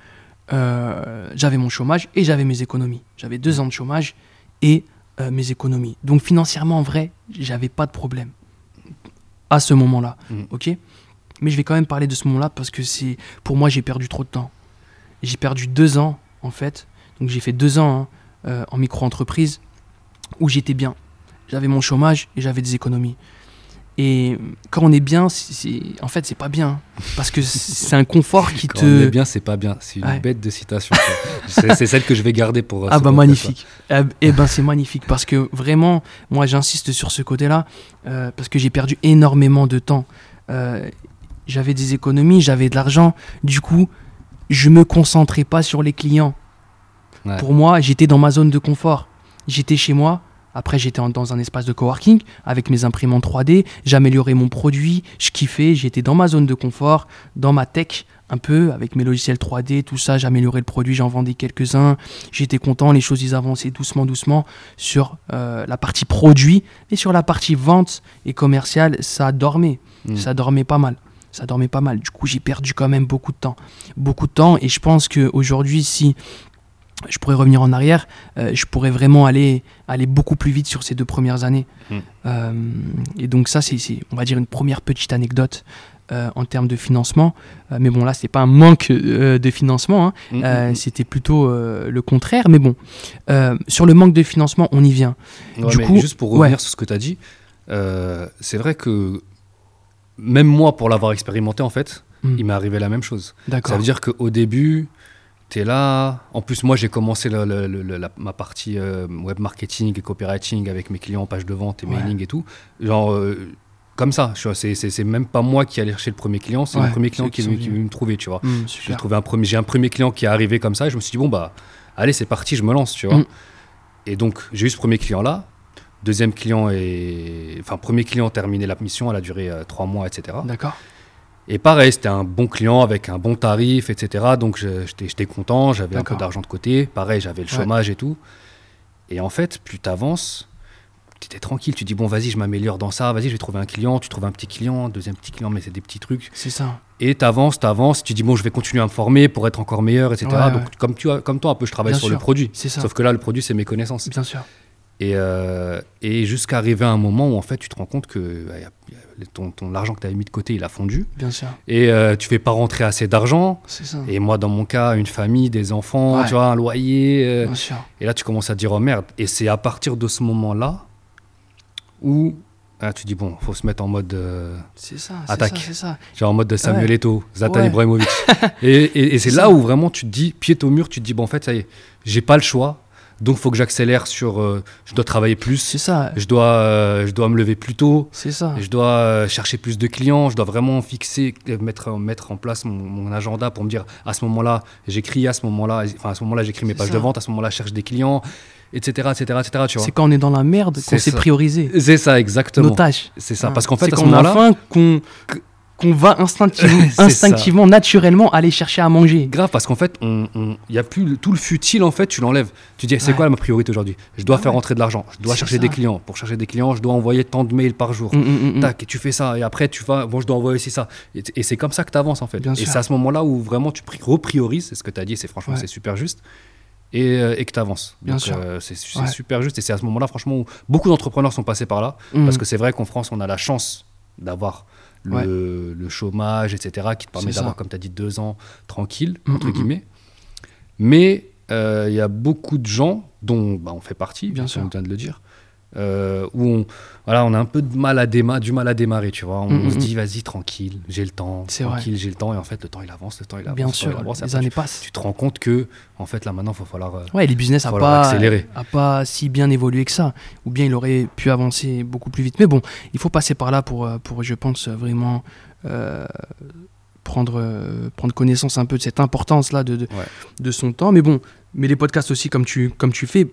Speaker 2: j'avais mon chômage et j'avais mes économies. J'avais deux ans de chômage et euh, mes économies. Donc, financièrement, en vrai, j'avais pas de problème. à ce moment-là.
Speaker 1: Mm.
Speaker 2: Ok? Mais je vais quand même parler de ce moment-là parce que c'est pour moi, j'ai perdu trop de temps. J'ai perdu deux ans, en fait. Donc j'ai fait deux ans hein, euh, en micro-entreprise où j'étais bien. J'avais mon chômage et j'avais des économies. Et quand on est bien, c'est- c'est- en fait, c'est pas bien. Parce que c'est un confort qui
Speaker 1: Quand
Speaker 2: te.
Speaker 1: on est bien, c'est pas bien. C'est une
Speaker 2: Ouais.
Speaker 1: bête de citation. c'est celle que je vais garder pour. euh,
Speaker 2: Ah bah magnifique. Eh eh ben c'est magnifique parce que vraiment, moi j'insiste sur ce côté-là euh, parce que j'ai perdu énormément de temps. Euh, j'avais des économies, j'avais de l'argent. Du coup, je me concentrais pas sur les clients.
Speaker 1: Ouais.
Speaker 2: Pour moi, j'étais dans ma zone de confort. J'étais chez moi. Après, j'étais dans un espace de coworking avec mes imprimantes 3D. J'améliorais mon produit. Je kiffais. J'étais dans ma zone de confort, dans ma tech, un peu, avec mes logiciels 3D, tout ça. J'améliorais le produit. J'en vendais quelques-uns. J'étais content. Les choses, ils avançaient doucement, doucement sur euh, la partie produit. Et sur la partie vente et commerciale, ça dormait.
Speaker 1: Mm.
Speaker 2: Ça dormait pas mal. Ça dormait pas mal. Du coup, j'ai perdu quand même beaucoup de temps. Beaucoup de temps. Et je pense qu'aujourd'hui, si je pourrais revenir en arrière, euh, je pourrais vraiment aller, aller beaucoup plus vite sur ces deux premières années.
Speaker 1: Mm.
Speaker 2: Euh, et donc ça, c'est, on va dire, une première petite anecdote euh, en termes de financement. Mais bon, là, c'est pas un manque de financement. hein.
Speaker 1: Mm,
Speaker 2: Euh,
Speaker 1: mm,
Speaker 2: C'était plutôt le contraire. Mais bon, sur le manque de financement, on y vient.
Speaker 1: Ouais,
Speaker 2: du coup,
Speaker 1: juste pour revenir
Speaker 2: ouais.
Speaker 1: sur ce que tu as dit, c'est vrai que même moi, pour l'avoir expérimenté, en fait, il m'est arrivé la même chose.
Speaker 2: D'accord.
Speaker 1: Ça veut dire qu'au début, tu es là. En plus, moi, j'ai commencé le- le- le- la- ma partie euh, web marketing et copywriting avec mes clients, page de vente et
Speaker 2: Ouais.
Speaker 1: mailing et tout. Genre, euh, comme ça. tu vois, C'est même pas moi qui allais chercher le premier client, c'est
Speaker 2: Ouais,
Speaker 1: le premier client qui,
Speaker 2: qui
Speaker 1: qui me trouver, tu vois.
Speaker 2: Mm,
Speaker 1: J'ai trouvé un premier, j'ai un premier client qui est arrivé comme ça et je me suis dit bon bah allez c'est parti, je me lance, tu vois.
Speaker 2: Mm.
Speaker 1: Et donc j'ai eu ce premier client là. Deuxième client et enfin premier client terminé la mission, elle a duré euh, trois mois, etc.
Speaker 2: D'accord.
Speaker 1: Et pareil, c'était un bon client avec un bon tarif, etc. Donc j'étais content, j'avais un peu d'argent de côté. Pareil, j'avais le
Speaker 2: Ouais.
Speaker 1: chômage et tout. Et en fait, plus tu avances, tu étais tranquille. Tu dis, bon, vas-y, je m'améliore dans ça. Vas-y, je vais trouver un client. Tu trouves un petit client, deuxième petit client, mais c'est des petits trucs.
Speaker 2: C'est ça.
Speaker 1: Et tu avances, tu avances. Tu dis, bon, je vais continuer à me former pour être encore meilleur, etc.
Speaker 2: Ouais,
Speaker 1: Donc,
Speaker 2: ouais.
Speaker 1: Comme, tu as, comme toi, un peu, je travaille
Speaker 2: Bien
Speaker 1: sur le produit.
Speaker 2: C'est ça.
Speaker 1: Sauf que là, le produit, c'est mes connaissances.
Speaker 2: Bien sûr.
Speaker 1: Et, euh, et jusqu'à arriver à un moment où, en fait, tu te rends compte que y a- y a- ton, ton argent que tu avais mis de côté, il a fondu.
Speaker 2: Bien sûr.
Speaker 1: Et euh, tu fais pas rentrer assez d'argent.
Speaker 2: C'est ça.
Speaker 1: Et moi, dans mon cas, une famille, des enfants,
Speaker 2: Ouais.
Speaker 1: tu vois, un loyer. euh,
Speaker 2: Bien sûr.
Speaker 1: et là, tu commences à dire, oh merde. Et c'est à partir de ce moment-là où ah, tu dis, bon, faut se mettre en mode, euh,
Speaker 2: C'est ça.
Speaker 1: Attaque.
Speaker 2: ça. C'est ça.
Speaker 1: genre en mode de Samuel
Speaker 2: Ouais.
Speaker 1: Eto'o, Zlatan
Speaker 2: Ouais.
Speaker 1: Ibrahimovic. et et- et c'est là où vraiment tu te dis, pied au mur, tu te dis, bon, en fait, ça y est, j'ai pas le choix. Donc, faut que j'accélère sur. euh, je dois travailler plus.
Speaker 2: C'est ça.
Speaker 1: Je dois, euh, je dois me lever plus tôt.
Speaker 2: C'est ça.
Speaker 1: Je dois euh, chercher plus de clients, je dois vraiment fixer, mettre, mettre en place mon, mon agenda pour me dire à ce moment-là, j'écris, à ce moment-là, enfin à ce moment-là, j'écris mes pages
Speaker 2: ça.
Speaker 1: de vente, à ce moment-là, je cherche des clients, etc., etc., etc. Tu vois.
Speaker 2: C'est quand on est dans la merde qu'on
Speaker 1: ça.
Speaker 2: prioriser
Speaker 1: C'est ça, exactement.
Speaker 2: nos tâches.
Speaker 1: C'est ça,
Speaker 2: Hein.
Speaker 1: parce qu'en fait, à ce
Speaker 2: quand on a
Speaker 1: moment-là,
Speaker 2: faim qu'on qu'on va instinctivement, naturellement aller chercher à manger.
Speaker 1: grave, parce qu'en fait, il on, on- y a plus le- tout le futile, en fait, tu l'enlèves. Tu dis, c'est
Speaker 2: Ouais.
Speaker 1: quoi ma priorité aujourd'hui? Je dois
Speaker 2: Ah
Speaker 1: faire
Speaker 2: ouais.
Speaker 1: rentrer de l'argent, je dois chercher
Speaker 2: ça.
Speaker 1: des clients. Pour chercher des clients, je dois envoyer tant de mails par jour.
Speaker 2: Mm, mm, mm.
Speaker 1: Tac, et tu fais ça, et après tu vas, bon, je dois envoyer aussi ça. Et, et c'est comme ça que tu avances en fait.
Speaker 2: Bien
Speaker 1: et c'est à ce moment-là où vraiment tu pri- repriorises, c'est ce que tu as dit, c'est franchement
Speaker 2: Ouais.
Speaker 1: c'est super juste, et, euh, et que tu avances.
Speaker 2: Bien
Speaker 1: Donc
Speaker 2: sûr.
Speaker 1: euh, c'est
Speaker 2: Ouais.
Speaker 1: super juste, et c'est à ce moment-là franchement où beaucoup d'entrepreneurs sont passés par là, parce que c'est vrai qu'en France on a la chance d'avoir le, le chômage, etc., qui te permet d'avoir, comme tu as dit, deux ans tranquille,
Speaker 2: Mm,
Speaker 1: entre
Speaker 2: mm, mm.
Speaker 1: guillemets. Mais euh, il y a beaucoup de gens, dont bah, on fait partie,
Speaker 2: Bien sûr.
Speaker 1: on vient de le dire, euh, où on, voilà, on a un peu de mal à déma- du mal à démarrer, tu vois. On,
Speaker 2: Mm,
Speaker 1: on se
Speaker 2: mm,
Speaker 1: dit, vas-y, tranquille, j'ai le temps, tranquille, j'ai le temps, et en fait, le temps il avance, le temps il avance,
Speaker 2: Bien sûr,
Speaker 1: avance,
Speaker 2: les années
Speaker 1: tu,
Speaker 2: passent.
Speaker 1: tu te rends compte que, en fait, là maintenant, il va falloir. euh,
Speaker 2: Ouais, les business
Speaker 1: va
Speaker 2: a
Speaker 1: falloir
Speaker 2: pas, a pas si bien évolué que ça. Ou bien il aurait pu avancer beaucoup plus vite. Mais bon, il faut passer par là pour, euh, pour je pense, vraiment euh, prendre, euh, prendre connaissance un peu de cette importance-là de, de,
Speaker 1: Ouais.
Speaker 2: de son temps. Mais bon, mais les podcasts aussi, comme tu, comme tu fais,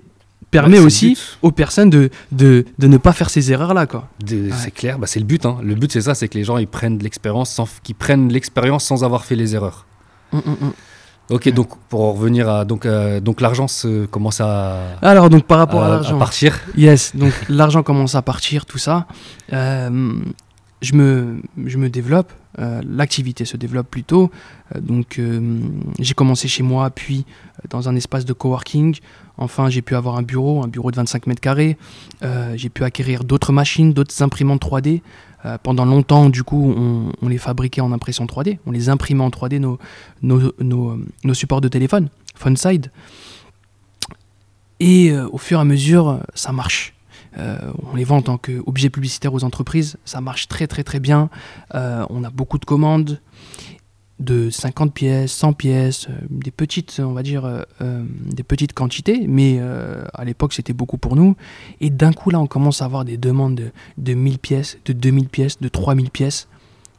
Speaker 2: permet
Speaker 1: ouais,
Speaker 2: aussi
Speaker 1: but.
Speaker 2: aux personnes de, de, de ne pas faire ces erreurs-là. Quoi.
Speaker 1: C'est clair, bah, c'est le but. hein. Le but, c'est ça, c'est que les gens ils prennent l'expérience, sans, qu'ils prennent l'expérience sans avoir fait les erreurs.
Speaker 2: Hum, hum, hum.
Speaker 1: Ok, donc pour en revenir à donc euh, donc l'argent commence à,
Speaker 2: Alors, donc par rapport à,
Speaker 1: à- à
Speaker 2: l'argent.
Speaker 1: partir.
Speaker 2: Yes, donc l'argent commence à partir, tout ça. Euh, je, me, je me développe, euh, l'activité se développe plutôt. Euh, donc euh, j'ai commencé chez moi, puis dans un espace de coworking. Enfin, j'ai pu avoir un bureau, un bureau de 25 mètres carrés. Euh, j'ai pu acquérir d'autres machines, d'autres imprimantes 3D. Euh, pendant longtemps, du coup, on, les fabriquait en impression 3D. On les imprimait en 3D, nos, nos, supports de téléphone, Funside. Et euh, au fur et à mesure, ça marche. Euh, on les vend en tant qu'objet publicitaire aux entreprises. Ça marche très très très bien. Euh, on a beaucoup de commandes de 50 pièces, 100 pièces, euh, des petites, on va dire, euh, euh, des petites quantités, mais euh, à l'époque c'était beaucoup pour nous. Et d'un coup là, on commence à avoir des demandes de, de 1000 pièces, de 2000 pièces, de 3000 pièces.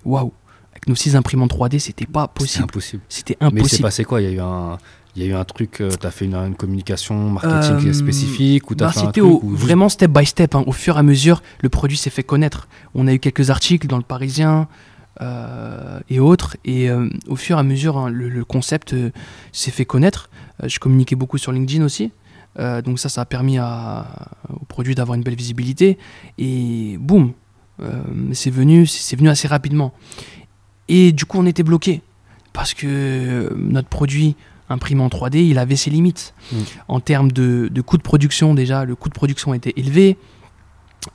Speaker 2: Waouh Avec nos 6 imprimantes 3D, c'était pas possible.
Speaker 1: impossible.
Speaker 2: C'était
Speaker 1: Mais c'est
Speaker 2: impossible.
Speaker 1: passé quoi? Il y a eu un, il y a eu un truc, euh, t'as fait une, une communication marketing
Speaker 2: Euh,
Speaker 1: spécifique ou t'as
Speaker 2: Bah,
Speaker 1: fait un
Speaker 2: C'était
Speaker 1: truc
Speaker 2: au-
Speaker 1: ou
Speaker 2: vraiment step by step. hein. Au fur et à mesure, le produit s'est fait connaître. On a eu quelques articles dans le Parisien et autres. Et euh, au fur et à mesure, hein, le, le concept euh, s'est fait connaître. Euh, je communiquais beaucoup sur LinkedIn aussi. Euh, donc ça, ça a permis à- au produit d'avoir une belle visibilité. Et boum, euh, c'est venu, c'est venu assez rapidement. Et du coup, on était bloqué parce que euh, notre produit imprimé en 3D, il avait ses limites.
Speaker 1: Mm.
Speaker 2: En termes de, de coût de production, déjà, le coût de production était élevé.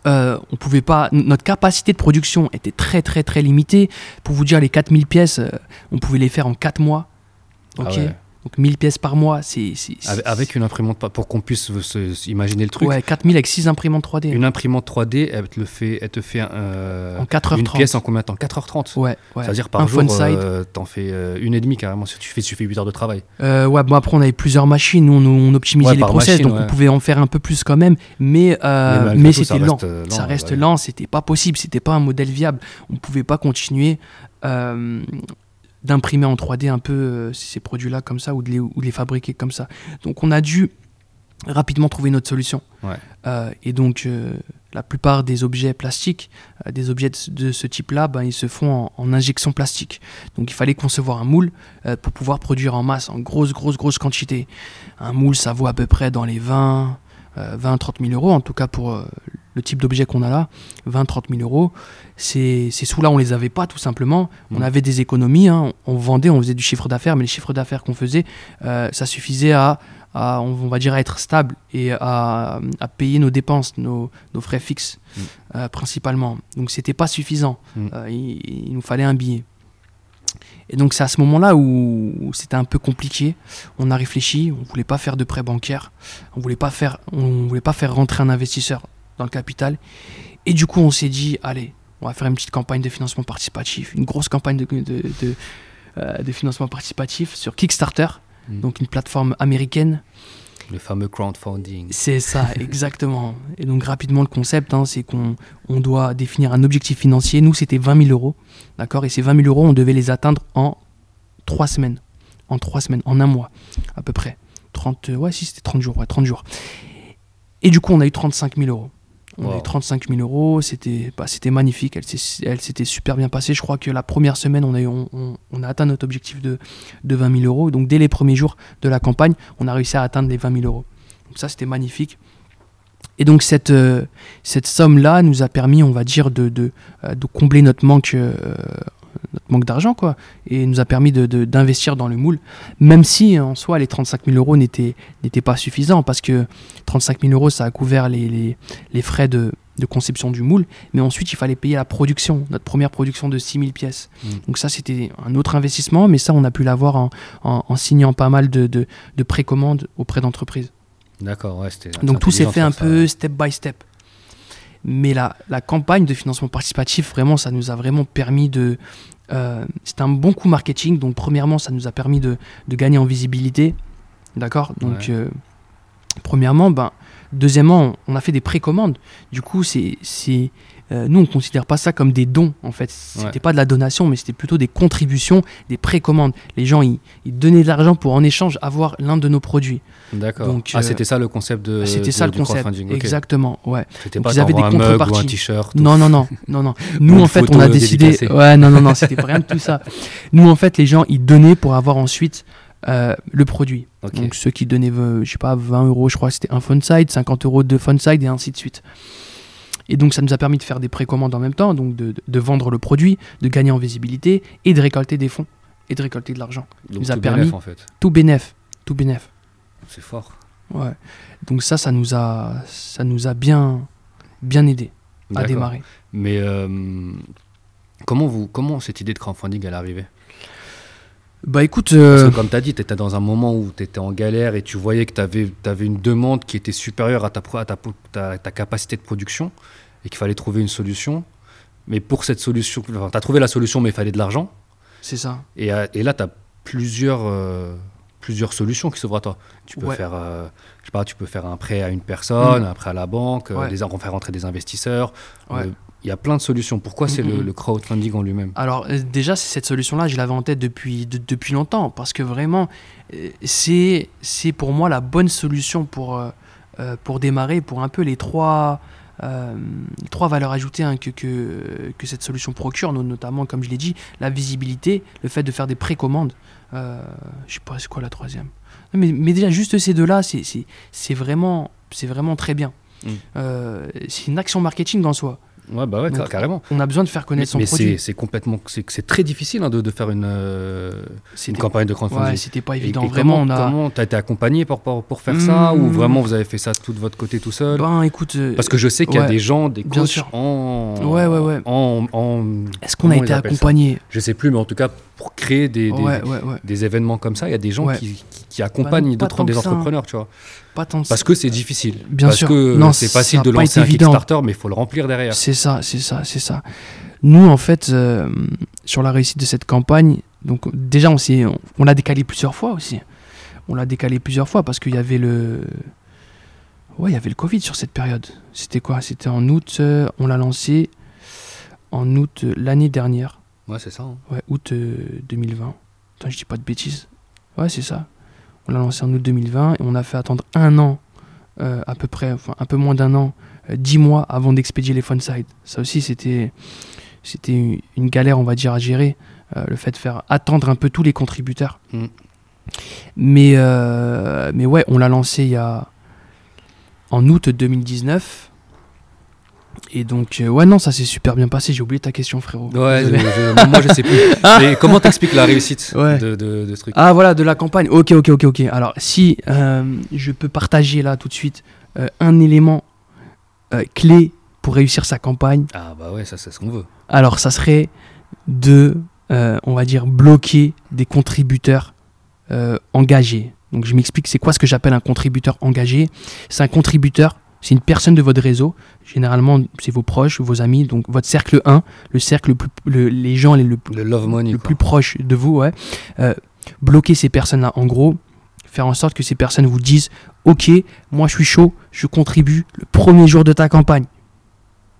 Speaker 2: Euh, on pouvait pas, notre capacité de production était très très très limitée. Pour vous dire, les 4000 pièces, euh, on pouvait les faire en 4 mois.
Speaker 1: Ah ouais.
Speaker 2: Donc 1000 pièces par mois, c'est.
Speaker 1: Avec, une imprimante, pour qu'on puisse se- se- imaginer le truc.
Speaker 2: Ouais, 4000 avec 6 imprimantes 3D.
Speaker 1: Une imprimante 3D, elle te, le fait, elle te fait euh,
Speaker 2: en 4h30.
Speaker 1: une pièce en combien de temps? 4h30
Speaker 2: Ouais, ouais.
Speaker 1: C'est-à-dire par
Speaker 2: Un
Speaker 1: jour, euh, t'en fais euh, une et demie carrément. Si tu fais, tu fais 8 heures de travail.
Speaker 2: Euh, ouais, bon après on avait plusieurs machines, nous, on, on optimisait
Speaker 1: Ouais,
Speaker 2: les process,
Speaker 1: machine,
Speaker 2: donc
Speaker 1: ouais.
Speaker 2: on pouvait en faire un peu plus quand même, mais, mais c'était lent.
Speaker 1: euh,
Speaker 2: Ça
Speaker 1: lent,
Speaker 2: reste lent, c'était pas possible, c'était pas un modèle viable. On pouvait pas continuer d'imprimer en 3D un peu euh, ces produits-là comme ça ou de, les, ou de les fabriquer comme ça. Donc on a dû rapidement trouver notre solution.
Speaker 1: Ouais.
Speaker 2: Euh, et donc euh, la plupart des objets plastiques, des objets de, ce- de ce type-là, ben, ils se font en, en injection plastique. Donc il fallait concevoir un moule pour pouvoir produire en masse, en grosse, grosse, grosse quantité. Un moule, ça vaut à peu près dans les 20, euh, 20 30 000 euros, en tout cas pour euh, le type d'objet qu'on a là, 20 30 000 euros. Ces, ces sous-là, on les avait pas tout simplement. On
Speaker 1: Mm.
Speaker 2: avait des économies, hein. on vendait, on faisait du chiffre d'affaires, mais le chiffre d'affaires qu'on faisait, euh, ça suffisait à, à, on on va dire, à être stable et à, à payer nos dépenses, nos, nos frais fixes
Speaker 1: Mm.
Speaker 2: euh, principalement. Donc c'était pas suffisant.
Speaker 1: Mm.
Speaker 2: Euh, il, il nous fallait un billet. Et donc c'est à ce moment-là où, c'était un peu compliqué. On a réfléchi, on voulait pas faire de prêt bancaire, on voulait pas faire, on voulait pas faire rentrer un investisseur dans le capital. Et du coup on s'est dit, allez, on va faire une petite campagne de financement participatif, une grosse campagne de, de, de, euh, de financement participatif sur Kickstarter,
Speaker 1: Mm.
Speaker 2: donc une plateforme américaine.
Speaker 1: Le fameux crowdfunding.
Speaker 2: C'est ça, exactement. Et donc rapidement, le concept, hein, c'est qu'on on doit définir un objectif financier. Nous, c'était 20 000 euros, d'accord? Et ces 20 000 euros, on devait les atteindre en trois semaines. En trois semaines, en un mois, à peu près. 30, euh, ouais, si, c'était 30 jours, ouais, 30 jours. Et du coup, on a eu 35 000 euros. On a
Speaker 1: Wow.
Speaker 2: eu 35 000 euros, c'était bah, magnifique, elle s'était super bien passée. Je crois que la première semaine, on a, eu- on, on- on a atteint notre objectif de, de 20 000 euros. Donc dès les premiers jours de la campagne, on a réussi à atteindre les 20 000 euros. Donc ça, c'était magnifique. Et donc cette, euh, cette somme-là nous a permis, on va dire, de, de, euh, de combler notre manque, euh, notre manque d'argent, quoi. Et nous a permis de- de- d'investir dans le moule, même si en soi les 35 000 euros n'étaient n'étaient pas suffisants, parce que 35 000 euros, ça a couvert les, les, les frais de, de conception du moule, mais ensuite il fallait payer la production, notre première production de 6 000 pièces.
Speaker 1: Mm.
Speaker 2: Donc ça c'était un autre investissement, mais ça on a pu l'avoir en, en- en signant pas mal de, de, de précommandes auprès d'entreprises.
Speaker 1: D'accord, ouais, c'était.
Speaker 2: Donc tout s'est
Speaker 1: de
Speaker 2: fait un peu step by step. Mais la, la campagne de financement participatif, vraiment, ça nous a vraiment permis de... euh, c'est un bon coup marketing. Donc premièrement, ça nous a permis de, de gagner en visibilité. D'accord? Donc
Speaker 1: Ouais.
Speaker 2: euh, premièrement, ben, deuxièmement, on a fait des précommandes. Du coup, c'est... euh, nous, on ne considère pas ça comme des dons, en fait. C'était
Speaker 1: Ouais.
Speaker 2: pas de la donation, mais c'était plutôt des contributions, des précommandes. Les gens, ils, ils donnaient de l'argent pour, en échange, avoir l'un de nos produits.
Speaker 1: D'accord.
Speaker 2: Donc,
Speaker 1: ah,
Speaker 2: euh,
Speaker 1: c'était ça le concept de.
Speaker 2: C'était
Speaker 1: de-
Speaker 2: ça le concept. Exactement, ouais.
Speaker 1: C'était pas
Speaker 2: ils avaient des
Speaker 1: un
Speaker 2: contreparties.
Speaker 1: t-shirt.
Speaker 2: Non, non, non, non, non.
Speaker 1: Ou
Speaker 2: Nous, en fait, on a décidé.
Speaker 1: dédicacée.
Speaker 2: Ouais, non, non, non, c'était pas rien de tout ça. Nous, en fait, les gens, ils donnaient pour avoir ensuite euh, le produit. Donc, ceux qui donnaient, euh, je sais pas, 20 euros, je crois c'était un phone side, 50 euros de phone side et ainsi de suite. Et donc, ça nous a permis de faire des précommandes en même temps, donc de, de- de vendre le produit, de gagner en visibilité et de récolter des fonds et de récolter de l'argent.
Speaker 1: Donc,
Speaker 2: nous a
Speaker 1: tout
Speaker 2: permis-
Speaker 1: bénef, en fait.
Speaker 2: Tout bénef, tout bénef.
Speaker 1: C'est fort.
Speaker 2: Ouais. Donc ça, ça nous a, ça nous a bien, bien aidé à démarrer.
Speaker 1: Mais euh, comment, vous, comment cette idée de crowdfunding elle est arrivée?
Speaker 2: Bah écoute,
Speaker 1: Parce
Speaker 2: euh,
Speaker 1: que comme tu as dit, tu étais dans un moment où tu étais en galère et tu voyais que tu avais, une demande qui était supérieure à ta, à ta- ta capacité de production et qu'il fallait trouver une solution. Mais pour cette solution, tu as trouvé la solution, mais il fallait de l'argent.
Speaker 2: c'est ça.
Speaker 1: Et, euh, et là, tu as plusieurs, euh, plusieurs solutions qui s'ouvrent à toi. Tu peux,
Speaker 2: Ouais.
Speaker 1: faire, euh, je sais pas, tu peux faire un prêt à une personne, un prêt à la banque,
Speaker 2: Ouais.
Speaker 1: des, faire rentrer des investisseurs.
Speaker 2: Ouais.
Speaker 1: Il y a plein de solutions. Pourquoi c'est le, le crowdfunding en lui-même?
Speaker 2: Alors euh, déjà, c'est cette solution-là, je l'avais en tête depuis, de- depuis longtemps, parce que vraiment, euh, c'est pour moi la bonne solution pour, euh, pour démarrer, pour un peu les trois, euh, trois valeurs ajoutées hein, que, que, que cette solution procure, no- notamment, comme je l'ai dit, la visibilité, le fait de faire des précommandes. Euh, je sais pas, c'est quoi la troisième? Mais, mais déjà, juste ces deux-là, c'est- vraiment, vraiment très bien.
Speaker 1: Mm.
Speaker 2: Euh, c'est une action marketing en soi.
Speaker 1: Ouais, bah ouais,
Speaker 2: Donc,
Speaker 1: carrément.
Speaker 2: On a besoin de faire
Speaker 1: Mais,
Speaker 2: connaître son
Speaker 1: mais
Speaker 2: produit.
Speaker 1: c'est complètement, c'est très difficile hein, de, de faire une, euh, une campagne de crowdfunding.
Speaker 2: Ouais, c'était pas
Speaker 1: Et-
Speaker 2: évident.
Speaker 1: et
Speaker 2: Vraiment,
Speaker 1: comment,
Speaker 2: on a.
Speaker 1: comment t'as été accompagné pour, pour, pour faire ça ou
Speaker 2: Mmh.
Speaker 1: vraiment vous avez fait ça tout de votre côté tout seul?
Speaker 2: Ben, écoute. euh,
Speaker 1: Parce que je sais qu'il y a
Speaker 2: ouais,
Speaker 1: des gens, des
Speaker 2: bien
Speaker 1: coachs
Speaker 2: sûr.
Speaker 1: en,
Speaker 2: Ouais, ouais, ouais.
Speaker 1: en, en-
Speaker 2: Est-ce qu'on a été accompagné
Speaker 1: je sais plus, mais en tout cas pour créer des, des, des événements comme ça, il y a des gens qui, qui, qui accompagnent
Speaker 2: pas
Speaker 1: d'autres des
Speaker 2: hein.
Speaker 1: entrepreneurs, tu vois.
Speaker 2: Pas tant
Speaker 1: Parce que c'est difficile.
Speaker 2: Bien
Speaker 1: Parce
Speaker 2: sûr.
Speaker 1: que
Speaker 2: Non,
Speaker 1: c'est facile de lancer un. Kickstarter, mais il faut le remplir derrière.
Speaker 2: C'est ça, c'est ça, c'est ça. Nous, en fait, euh, sur la réussite de cette campagne, donc déjà, on, on, on l'a décalé plusieurs fois aussi. On l'a décalé plusieurs fois parce qu'il y avait le. Ouais, il y avait le Covid sur cette période. C'était quoi? C'était en août. euh, on l'a lancé en août euh, l'année dernière.
Speaker 1: Ouais, c'est ça. hein.
Speaker 2: Ouais, août euh, 2020. Attends, je dis pas de bêtises. Ouais, c'est ça. On l'a lancé en août 2020 et on a fait attendre un an, euh, à peu près, enfin un peu moins d'un an, euh, dix mois avant d'expédier les side. Ça aussi, c'était, c'était une- une galère, on va dire, à gérer. euh, le fait de faire attendre un peu tous les contributeurs.
Speaker 1: Mm.
Speaker 2: Mais, euh, mais ouais, on l'a lancé il y a en août 2019. Et donc, euh, ouais, non, ça s'est super bien passé. J'ai oublié ta question, frérot.
Speaker 1: Ouais, je- je- moi je sais plus. Mais comment t'expliques la réussite
Speaker 2: Ouais.
Speaker 1: de, de, de ce truc
Speaker 2: Ah voilà, de la campagne. Ok, ok, ok, ok. Alors si euh, je peux partager là tout de suite euh, un élément clé pour réussir sa campagne,
Speaker 1: Ah bah ouais, ça c'est ce qu'on veut.
Speaker 2: alors ça serait de, on va dire, bloquer des contributeurs engagés. Donc je m'explique, c'est quoi ce que j'appelle un contributeur engagé? C'est un contributeur, c'est une personne de votre réseau, généralement c'est vos proches, vos amis, donc votre cercle 1, le cercle le plus, le- les gens les, le,
Speaker 1: Le love money.
Speaker 2: le
Speaker 1: quoi.
Speaker 2: plus proche de vous, ouais. Euh, bloquer ces personnes-là, en gros, faire en sorte que ces personnes vous disent Ok, moi je suis chaud, je contribue le premier jour de ta campagne.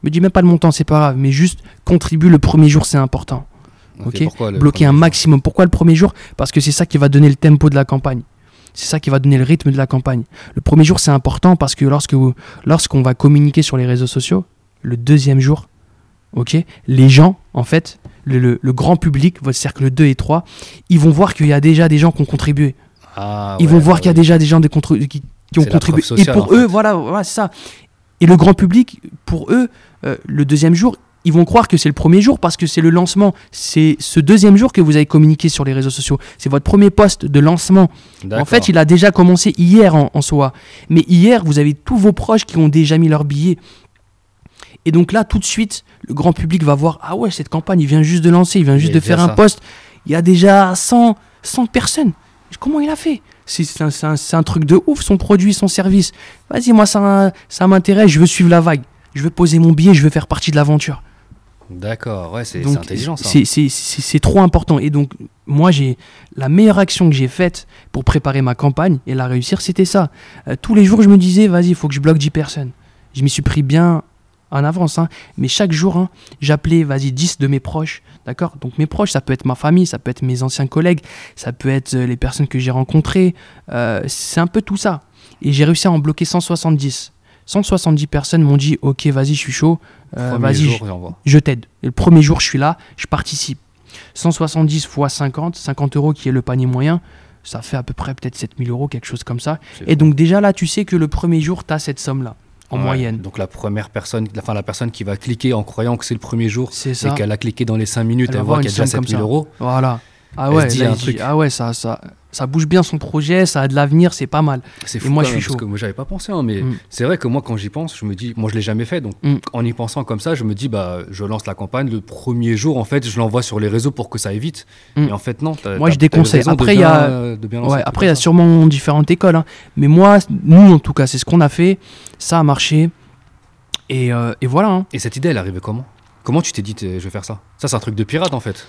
Speaker 2: Me dis même pas le montant, c'est pas grave, mais juste contribue le premier jour, c'est important. ok. Bloquer un maximum. Pourquoi le premier jour? Parce que c'est ça qui va donner le tempo de la campagne. C'est ça qui va donner le rythme de la campagne. Le premier jour, c'est important parce que lorsque lorsqu'on va communiquer sur les réseaux sociaux, le deuxième jour, ok, les gens, en fait, le, le- le grand public, votre cercle 2 et 3, ils vont voir qu'il y a déjà des gens qui ont contribué.
Speaker 1: Ah,
Speaker 2: ils
Speaker 1: ouais,
Speaker 2: vont voir qu'il y a déjà des gens des qui, qui ont contribué. et pour eux,
Speaker 1: fait.
Speaker 2: voilà, voilà c'est ça. Et le grand public, pour eux, euh, le deuxième jour, ils vont croire que c'est le premier jour parce que c'est le lancement. C'est ce deuxième jour que vous avez communiqué sur les réseaux sociaux. C'est votre premier post de lancement. En fait, il a déjà commencé hier en, en soi. Mais hier, vous avez tous vos proches qui ont déjà mis leur billet. Et donc là, tout de suite, le grand public va voir Ah ouais, cette campagne, il vient juste de lancer, il vient juste
Speaker 1: Il
Speaker 2: de faire un
Speaker 1: ça.
Speaker 2: post. Il y a déjà 100, 100 personnes. Comment il a fait? C'est un, truc de ouf, son produit, son service. Vas-y, moi, ça, ça m'intéresse, je veux suivre la vague. Je veux poser mon billet, je veux faire partie de l'aventure.
Speaker 1: D'accord, ouais, c'est intelligent ça.
Speaker 2: c'est trop important. Et donc, moi, j'ai la meilleure action que j'ai faite pour préparer ma campagne et la réussir, c'était ça. Euh, tous les jours, je me disais, vas-y, il faut que je bloque 10 personnes. Je m'y suis pris bien en avance. hein. Mais chaque jour, hein, j'appelais, vas-y, 10 de mes proches. D'accord Donc, mes proches, ça peut être ma famille, ça peut être mes anciens collègues, ça peut être euh, les personnes que j'ai rencontrées. Euh, c'est un peu tout ça. Et j'ai réussi à en bloquer 170. 170 personnes m'ont dit, ok, vas-y, je suis chaud. Euh, vas-y, je- t'aide. Le premier jour, je suis là, je participe. 170 fois 50, 50 euros qui est le panier moyen, ça fait à peu près peut-être 7000 euros, quelque chose comme ça. Et donc déjà là, tu sais que le premier jour, tu as cette somme-là, en
Speaker 1: Ouais.
Speaker 2: moyenne.
Speaker 1: Donc la première personne, enfin la personne qui va cliquer en croyant que c'est le premier jour
Speaker 2: C'est
Speaker 1: et qu'elle a cliqué dans les 5 minutes,
Speaker 2: Elle
Speaker 1: elle, voit qu'il y a déjà
Speaker 2: somme comme
Speaker 1: 7000
Speaker 2: ça.
Speaker 1: euros.
Speaker 2: Voilà. Ah
Speaker 1: Elle
Speaker 2: ouais,
Speaker 1: se dit
Speaker 2: là,
Speaker 1: un
Speaker 2: dit,
Speaker 1: truc.
Speaker 2: ah ouais, ça, ça. Ça bouge bien son projet, ça a de l'avenir, c'est pas mal.
Speaker 1: C'est
Speaker 2: Et
Speaker 1: fou
Speaker 2: moi, je
Speaker 1: même,
Speaker 2: suis
Speaker 1: parce
Speaker 2: chaud.
Speaker 1: que moi, j'avais pas pensé, hein, mais
Speaker 2: Mm.
Speaker 1: c'est vrai que moi, quand j'y pense, je me dis, moi, je l'ai jamais fait, donc
Speaker 2: Mm.
Speaker 1: en y pensant comme ça, je me dis, bah, je lance la campagne. Le premier jour, en fait, je l'envoie sur les réseaux pour que ça évite.
Speaker 2: Mm.
Speaker 1: Et en fait, non.
Speaker 2: Moi, je déconseille. Après, il y a-
Speaker 1: euh,
Speaker 2: Ouais, après, il y a sûrement différentes écoles. hein. Mais moi, nous, en tout cas, c'est ce qu'on a fait. Ça a marché. Et, euh, et voilà. hein.
Speaker 1: Et cette idée, elle est arrivée comment? Comment tu t'es dit, je vais faire ça? Ça, c'est un truc de pirate, en fait.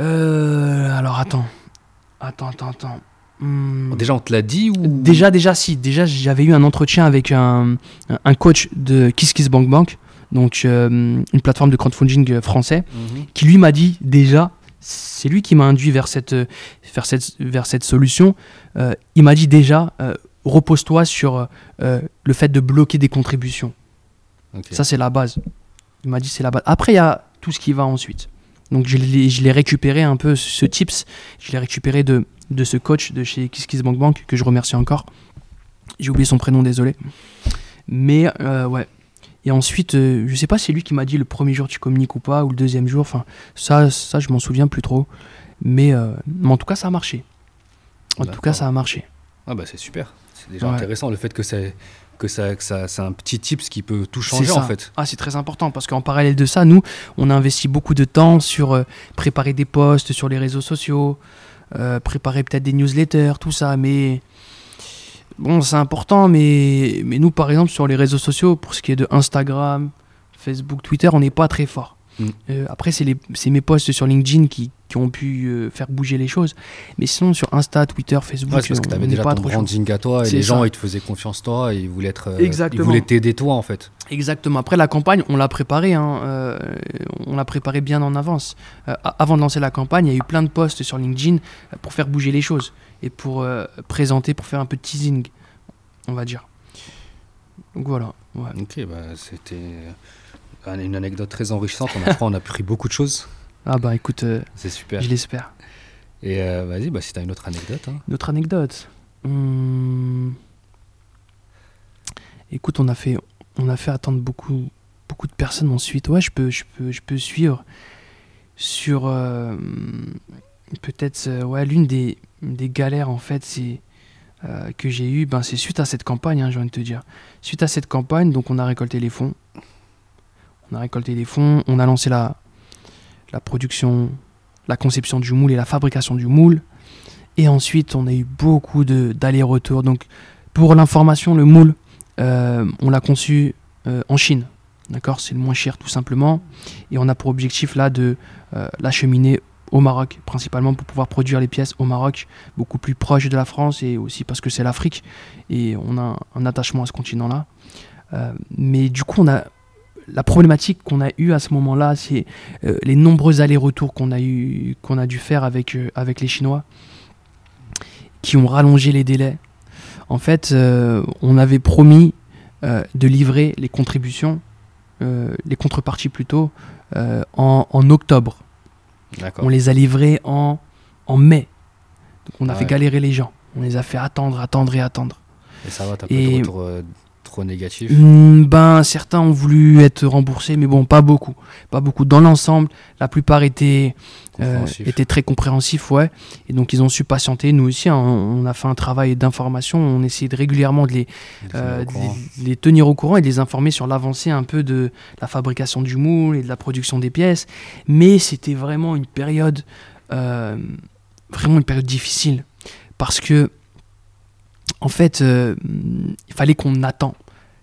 Speaker 2: Euh, alors, attends. Attends, attends, attends. Hmm.
Speaker 1: Déjà, on te l'a dit ou
Speaker 2: Déjà, déjà, si. Déjà, j'avais eu un entretien avec un, un coach de KissKissBankBank, donc euh, une plateforme de crowdfunding français,
Speaker 1: Mhm.
Speaker 2: qui lui m'a dit déjà, c'est lui qui m'a induit vers cette, vers cette, vers cette solution. Euh, il m'a dit déjà, euh, repose-toi sur le fait de bloquer des contributions. Ça, c'est la base. Il m'a dit c'est la base. Après, il y a tout ce qui va ensuite. Donc, je l'ai je l'ai récupéré un peu, ce tips. Je l'ai récupéré de, de ce coach de chez KissKissBankBank, que je remercie encore. J'ai oublié son prénom, désolé. Mais, euh, ouais. Et ensuite, euh, je sais pas si c'est lui qui m'a dit le premier jour tu communiques ou pas, ou le deuxième jour. Enfin, ça, ça je m'en souviens plus trop. Mais, euh, mais en tout cas, ça a marché. En tout
Speaker 1: D'accord.
Speaker 2: cas, ça a marché.
Speaker 1: Ah bah c'est super. C'est déjà
Speaker 2: Ouais.
Speaker 1: intéressant le fait que c'est que ça, que ça c'est un petit tips qui peut tout changer en fait.
Speaker 2: Ah, c'est très important parce qu'en parallèle de ça, nous, on a investi beaucoup de temps sur euh, préparer des posts sur les réseaux sociaux, euh, préparer peut-être des newsletters, tout ça. Mais bon, c'est important. Mais, mais nous, par exemple, sur les réseaux sociaux, pour ce qui est de Instagram, Facebook, Twitter, on n'est pas très fort.
Speaker 1: Mm.
Speaker 2: Euh, après, c'est mes posts sur LinkedIn qui, qui ont pu euh, faire bouger les choses. Mais sinon, sur Insta, Twitter, Facebook,
Speaker 1: Ouais, parce que
Speaker 2: on
Speaker 1: tu avais déjà
Speaker 2: pas
Speaker 1: ton branding à toi et les gens ils te faisaient confiance toi et ils voulaient être euh,
Speaker 2: Exactement.
Speaker 1: ils voulaient t'aider toi en fait.
Speaker 2: Exactement. Après la campagne, on l'a préparée. hein, euh, on l'a préparée bien en avance. Euh, a- avant de lancer la campagne, il y a eu plein de posts sur LinkedIn euh, pour faire bouger les choses et pour euh, présenter, pour faire un peu de teasing, on va dire. Donc voilà. ouais.
Speaker 1: Ok bah c'était une anecdote très enrichissante. On apprend, on a pris beaucoup de choses.
Speaker 2: Ah bah écoute, euh,
Speaker 1: C'est super.
Speaker 2: je l'espère.
Speaker 1: Et euh, vas-y bah si t'as une autre anecdote. hein.
Speaker 2: Une autre anecdote. Hmm. Écoute, on a fait, on a fait attendre beaucoup, beaucoup de personnes ensuite. Ouais, je peux, je peux, je peux suivre sur euh, peut-être ouais l'une des, des galères en fait, c'est que j'ai eu. Ben c'est suite à cette campagne, hein, j'ai envie de te dire. Suite à cette campagne, donc on a récolté les fonds. On a récolté les fonds, on a lancé la, production, la conception du moule et la fabrication du moule. Et ensuite, on a eu beaucoup d'allers-retours. Donc, pour l'information, le moule, euh, on l'a conçu euh, en Chine. D'accord? C'est le moins cher, tout simplement. Et on a pour objectif, là, de euh, l'acheminer au Maroc, principalement pour pouvoir produire les pièces au Maroc, beaucoup plus proche de la France et aussi parce que c'est l'Afrique. Et on a un, attachement à ce continent-là. Mais du coup, on a. La problématique qu'on a eue à ce moment-là, c'est euh, les nombreux allers-retours qu'on a, eu, qu'on a dû faire avec, euh, avec les Chinois qui ont rallongé les délais. En fait, euh, on avait promis de livrer les contributions, les contreparties plutôt, en, en octobre. On les a livrées en, en mai. Donc on a
Speaker 1: Ouais.
Speaker 2: fait galérer les gens. On les a fait attendre, attendre et attendre.
Speaker 1: Et ça va t'as pas
Speaker 2: Et-
Speaker 1: de retour trop négatif.
Speaker 2: Hmm, ben, certains ont voulu être remboursés, mais bon, pas beaucoup. Pas beaucoup. Dans l'ensemble, la plupart étaient, euh, étaient très compréhensifs, ouais. Et donc, ils ont su patienter. Nous aussi, hein, on a fait un travail d'information. On essayait de régulièrement de les, euh, de les, les tenir au courant et de les informer sur l'avancée un peu de la fabrication du moule et de la production des pièces. Mais c'était vraiment une période, euh, vraiment une période difficile. Parce que, en fait, euh, il fallait qu'on attend.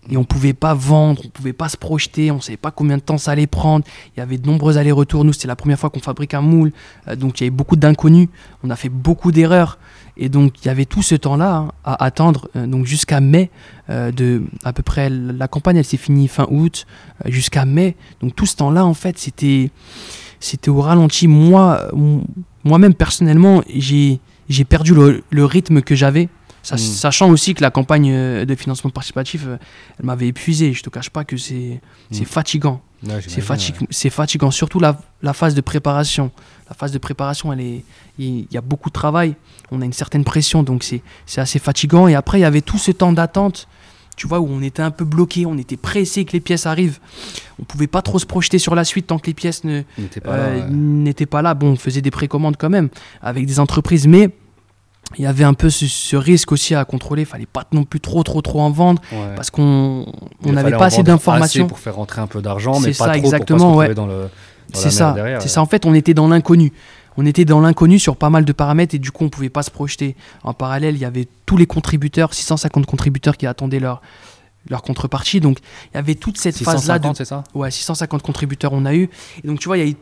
Speaker 2: Et on pouvait pas vendre, on pouvait pas se projeter, on savait pas combien de temps ça allait prendre. Il y avait de nombreux allers-retours. Nous, c'était la première fois qu'on fabrique un moule, euh, donc il y avait beaucoup d'inconnus. On a fait beaucoup d'erreurs, et donc il y avait tout ce temps-là hein, à attendre, euh, donc jusqu'à mai. de à peu près la campagne, elle s'est finie fin août, jusqu'à mai. Donc tout ce temps-là, en fait, c'était au ralenti. Moi, moi-même personnellement, j'ai j'ai perdu le, le rythme que j'avais. Sa-
Speaker 1: Mm.
Speaker 2: Sachant aussi que la campagne euh, de financement participatif, euh, elle m'avait épuisé. Je te cache pas que c'est c'est
Speaker 1: Mm.
Speaker 2: fatigant.
Speaker 1: Ouais,
Speaker 2: C'est fatig-
Speaker 1: ouais.
Speaker 2: fatigant, surtout la, la phase de préparation. La phase de préparation, elle est, il y a beaucoup de travail, on a une certaine pression, donc c'est assez fatigant. Et après, il y avait tout ce temps d'attente, tu vois, où on était un peu bloqué, on était pressé que les pièces arrivent. On pouvait pas trop se projeter sur la suite tant que les pièces
Speaker 1: n'était pas
Speaker 2: euh,
Speaker 1: ouais.
Speaker 2: n'étaient pas là. Bon, on faisait des précommandes quand même avec des entreprises, mais il y avait un peu ce, ce risque aussi à contrôler. Il fallait pas non plus trop, trop, trop en vendre
Speaker 1: Ouais.
Speaker 2: parce qu'on n'avait pas assez d'informations.
Speaker 1: pour faire rentrer un peu d'argent, mais pas
Speaker 2: ça,
Speaker 1: trop
Speaker 2: exactement,
Speaker 1: pour pas se
Speaker 2: ouais.
Speaker 1: dans le
Speaker 2: C'est ça, c'est ça. En fait, on était dans l'inconnu. On était dans l'inconnu sur pas mal de paramètres et du coup, on pouvait pas se projeter. En parallèle, il y avait tous les contributeurs, 650 contributeurs qui attendaient leur, leur contrepartie. Donc, il y avait toute cette phase-là de
Speaker 1: 650, c'est ça?
Speaker 2: Ouais, 650 contributeurs on a eu. Et donc tu vois, il y a eu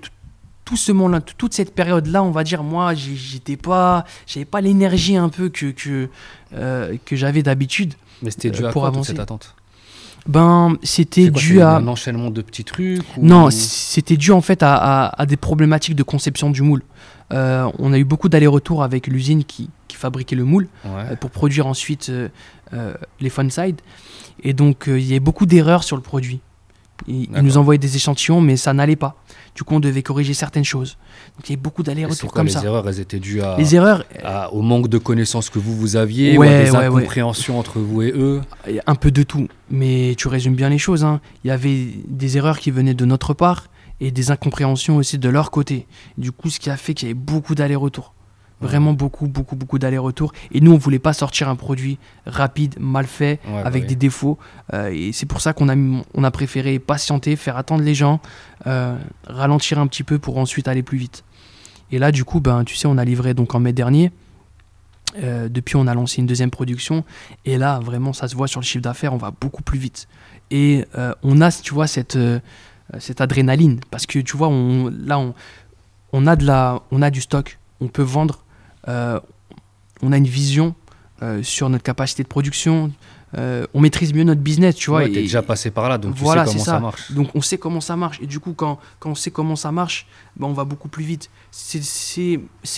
Speaker 2: tout- ce monde-là, tout- toute cette période-là, on va dire, moi, j'étais pas, j'avais pas l'énergie un peu que que euh, que j'avais d'habitude.
Speaker 1: Mais c'était dû
Speaker 2: Euh,
Speaker 1: à
Speaker 2: pour
Speaker 1: quoi
Speaker 2: avancer.
Speaker 1: cette attente?
Speaker 2: Ben, c'était dû à
Speaker 1: un enchaînement de petits trucs ou-
Speaker 2: non, c'était dû en fait à, à- à des problématiques de conception du moule. Euh, on a eu beaucoup d'allers-retours avec l'usine qui, qui fabriquait le moule
Speaker 1: Ouais.
Speaker 2: euh, pour produire ensuite euh, les Funside. Et donc, il y avait beaucoup d'erreurs sur le produit. Ils, nous envoyaient des échantillons, mais ça n'allait pas. Du coup, on devait corriger certaines choses. Donc, il y avait beaucoup d'allers-retours comme
Speaker 1: les
Speaker 2: ça.
Speaker 1: erreurs, elles étaient dues à,
Speaker 2: Les erreurs,
Speaker 1: à- au manque de connaissances que vous, vous aviez, ou
Speaker 2: Ouais,
Speaker 1: à des
Speaker 2: ouais, ouais.
Speaker 1: incompréhensions entre vous et eux?
Speaker 2: Il y a un peu de tout. Mais tu résumes bien les choses. hein. Il y avait des erreurs qui venaient de notre part et des incompréhensions aussi de leur côté. Du coup, ce qui a fait qu'il y avait beaucoup d'allers-retours. Vraiment beaucoup, beaucoup, beaucoup d'allers-retours. Et nous, on voulait pas sortir un produit rapide, mal fait,
Speaker 1: Ouais, bah
Speaker 2: avec
Speaker 1: oui.
Speaker 2: des défauts. Euh, et c'est pour ça qu'on a, on a préféré patienter, faire attendre les gens, euh, ralentir un petit peu pour ensuite aller plus vite. Et là, du coup, ben, tu sais, on a livré donc en mai dernier. Euh, depuis, on a lancé une deuxième production. Et là, vraiment, ça se voit sur le chiffre d'affaires, on va beaucoup plus vite. Et on a, tu vois, cette, cette adrénaline. Parce que, tu vois, on, là, on, on, a de la, on a du stock. On peut vendre. Euh, on a une vision euh, sur notre capacité de production. euh, on maîtrise mieux notre business, tu vois.
Speaker 1: Ouais, t'es déjà passé par là, donc
Speaker 2: Voilà,
Speaker 1: tu sais comment ça.
Speaker 2: ça.
Speaker 1: marche.
Speaker 2: donc on sait comment ça marche. Et du coup, quand, quand on sait comment ça marche, ben, on va beaucoup plus vite. C'est-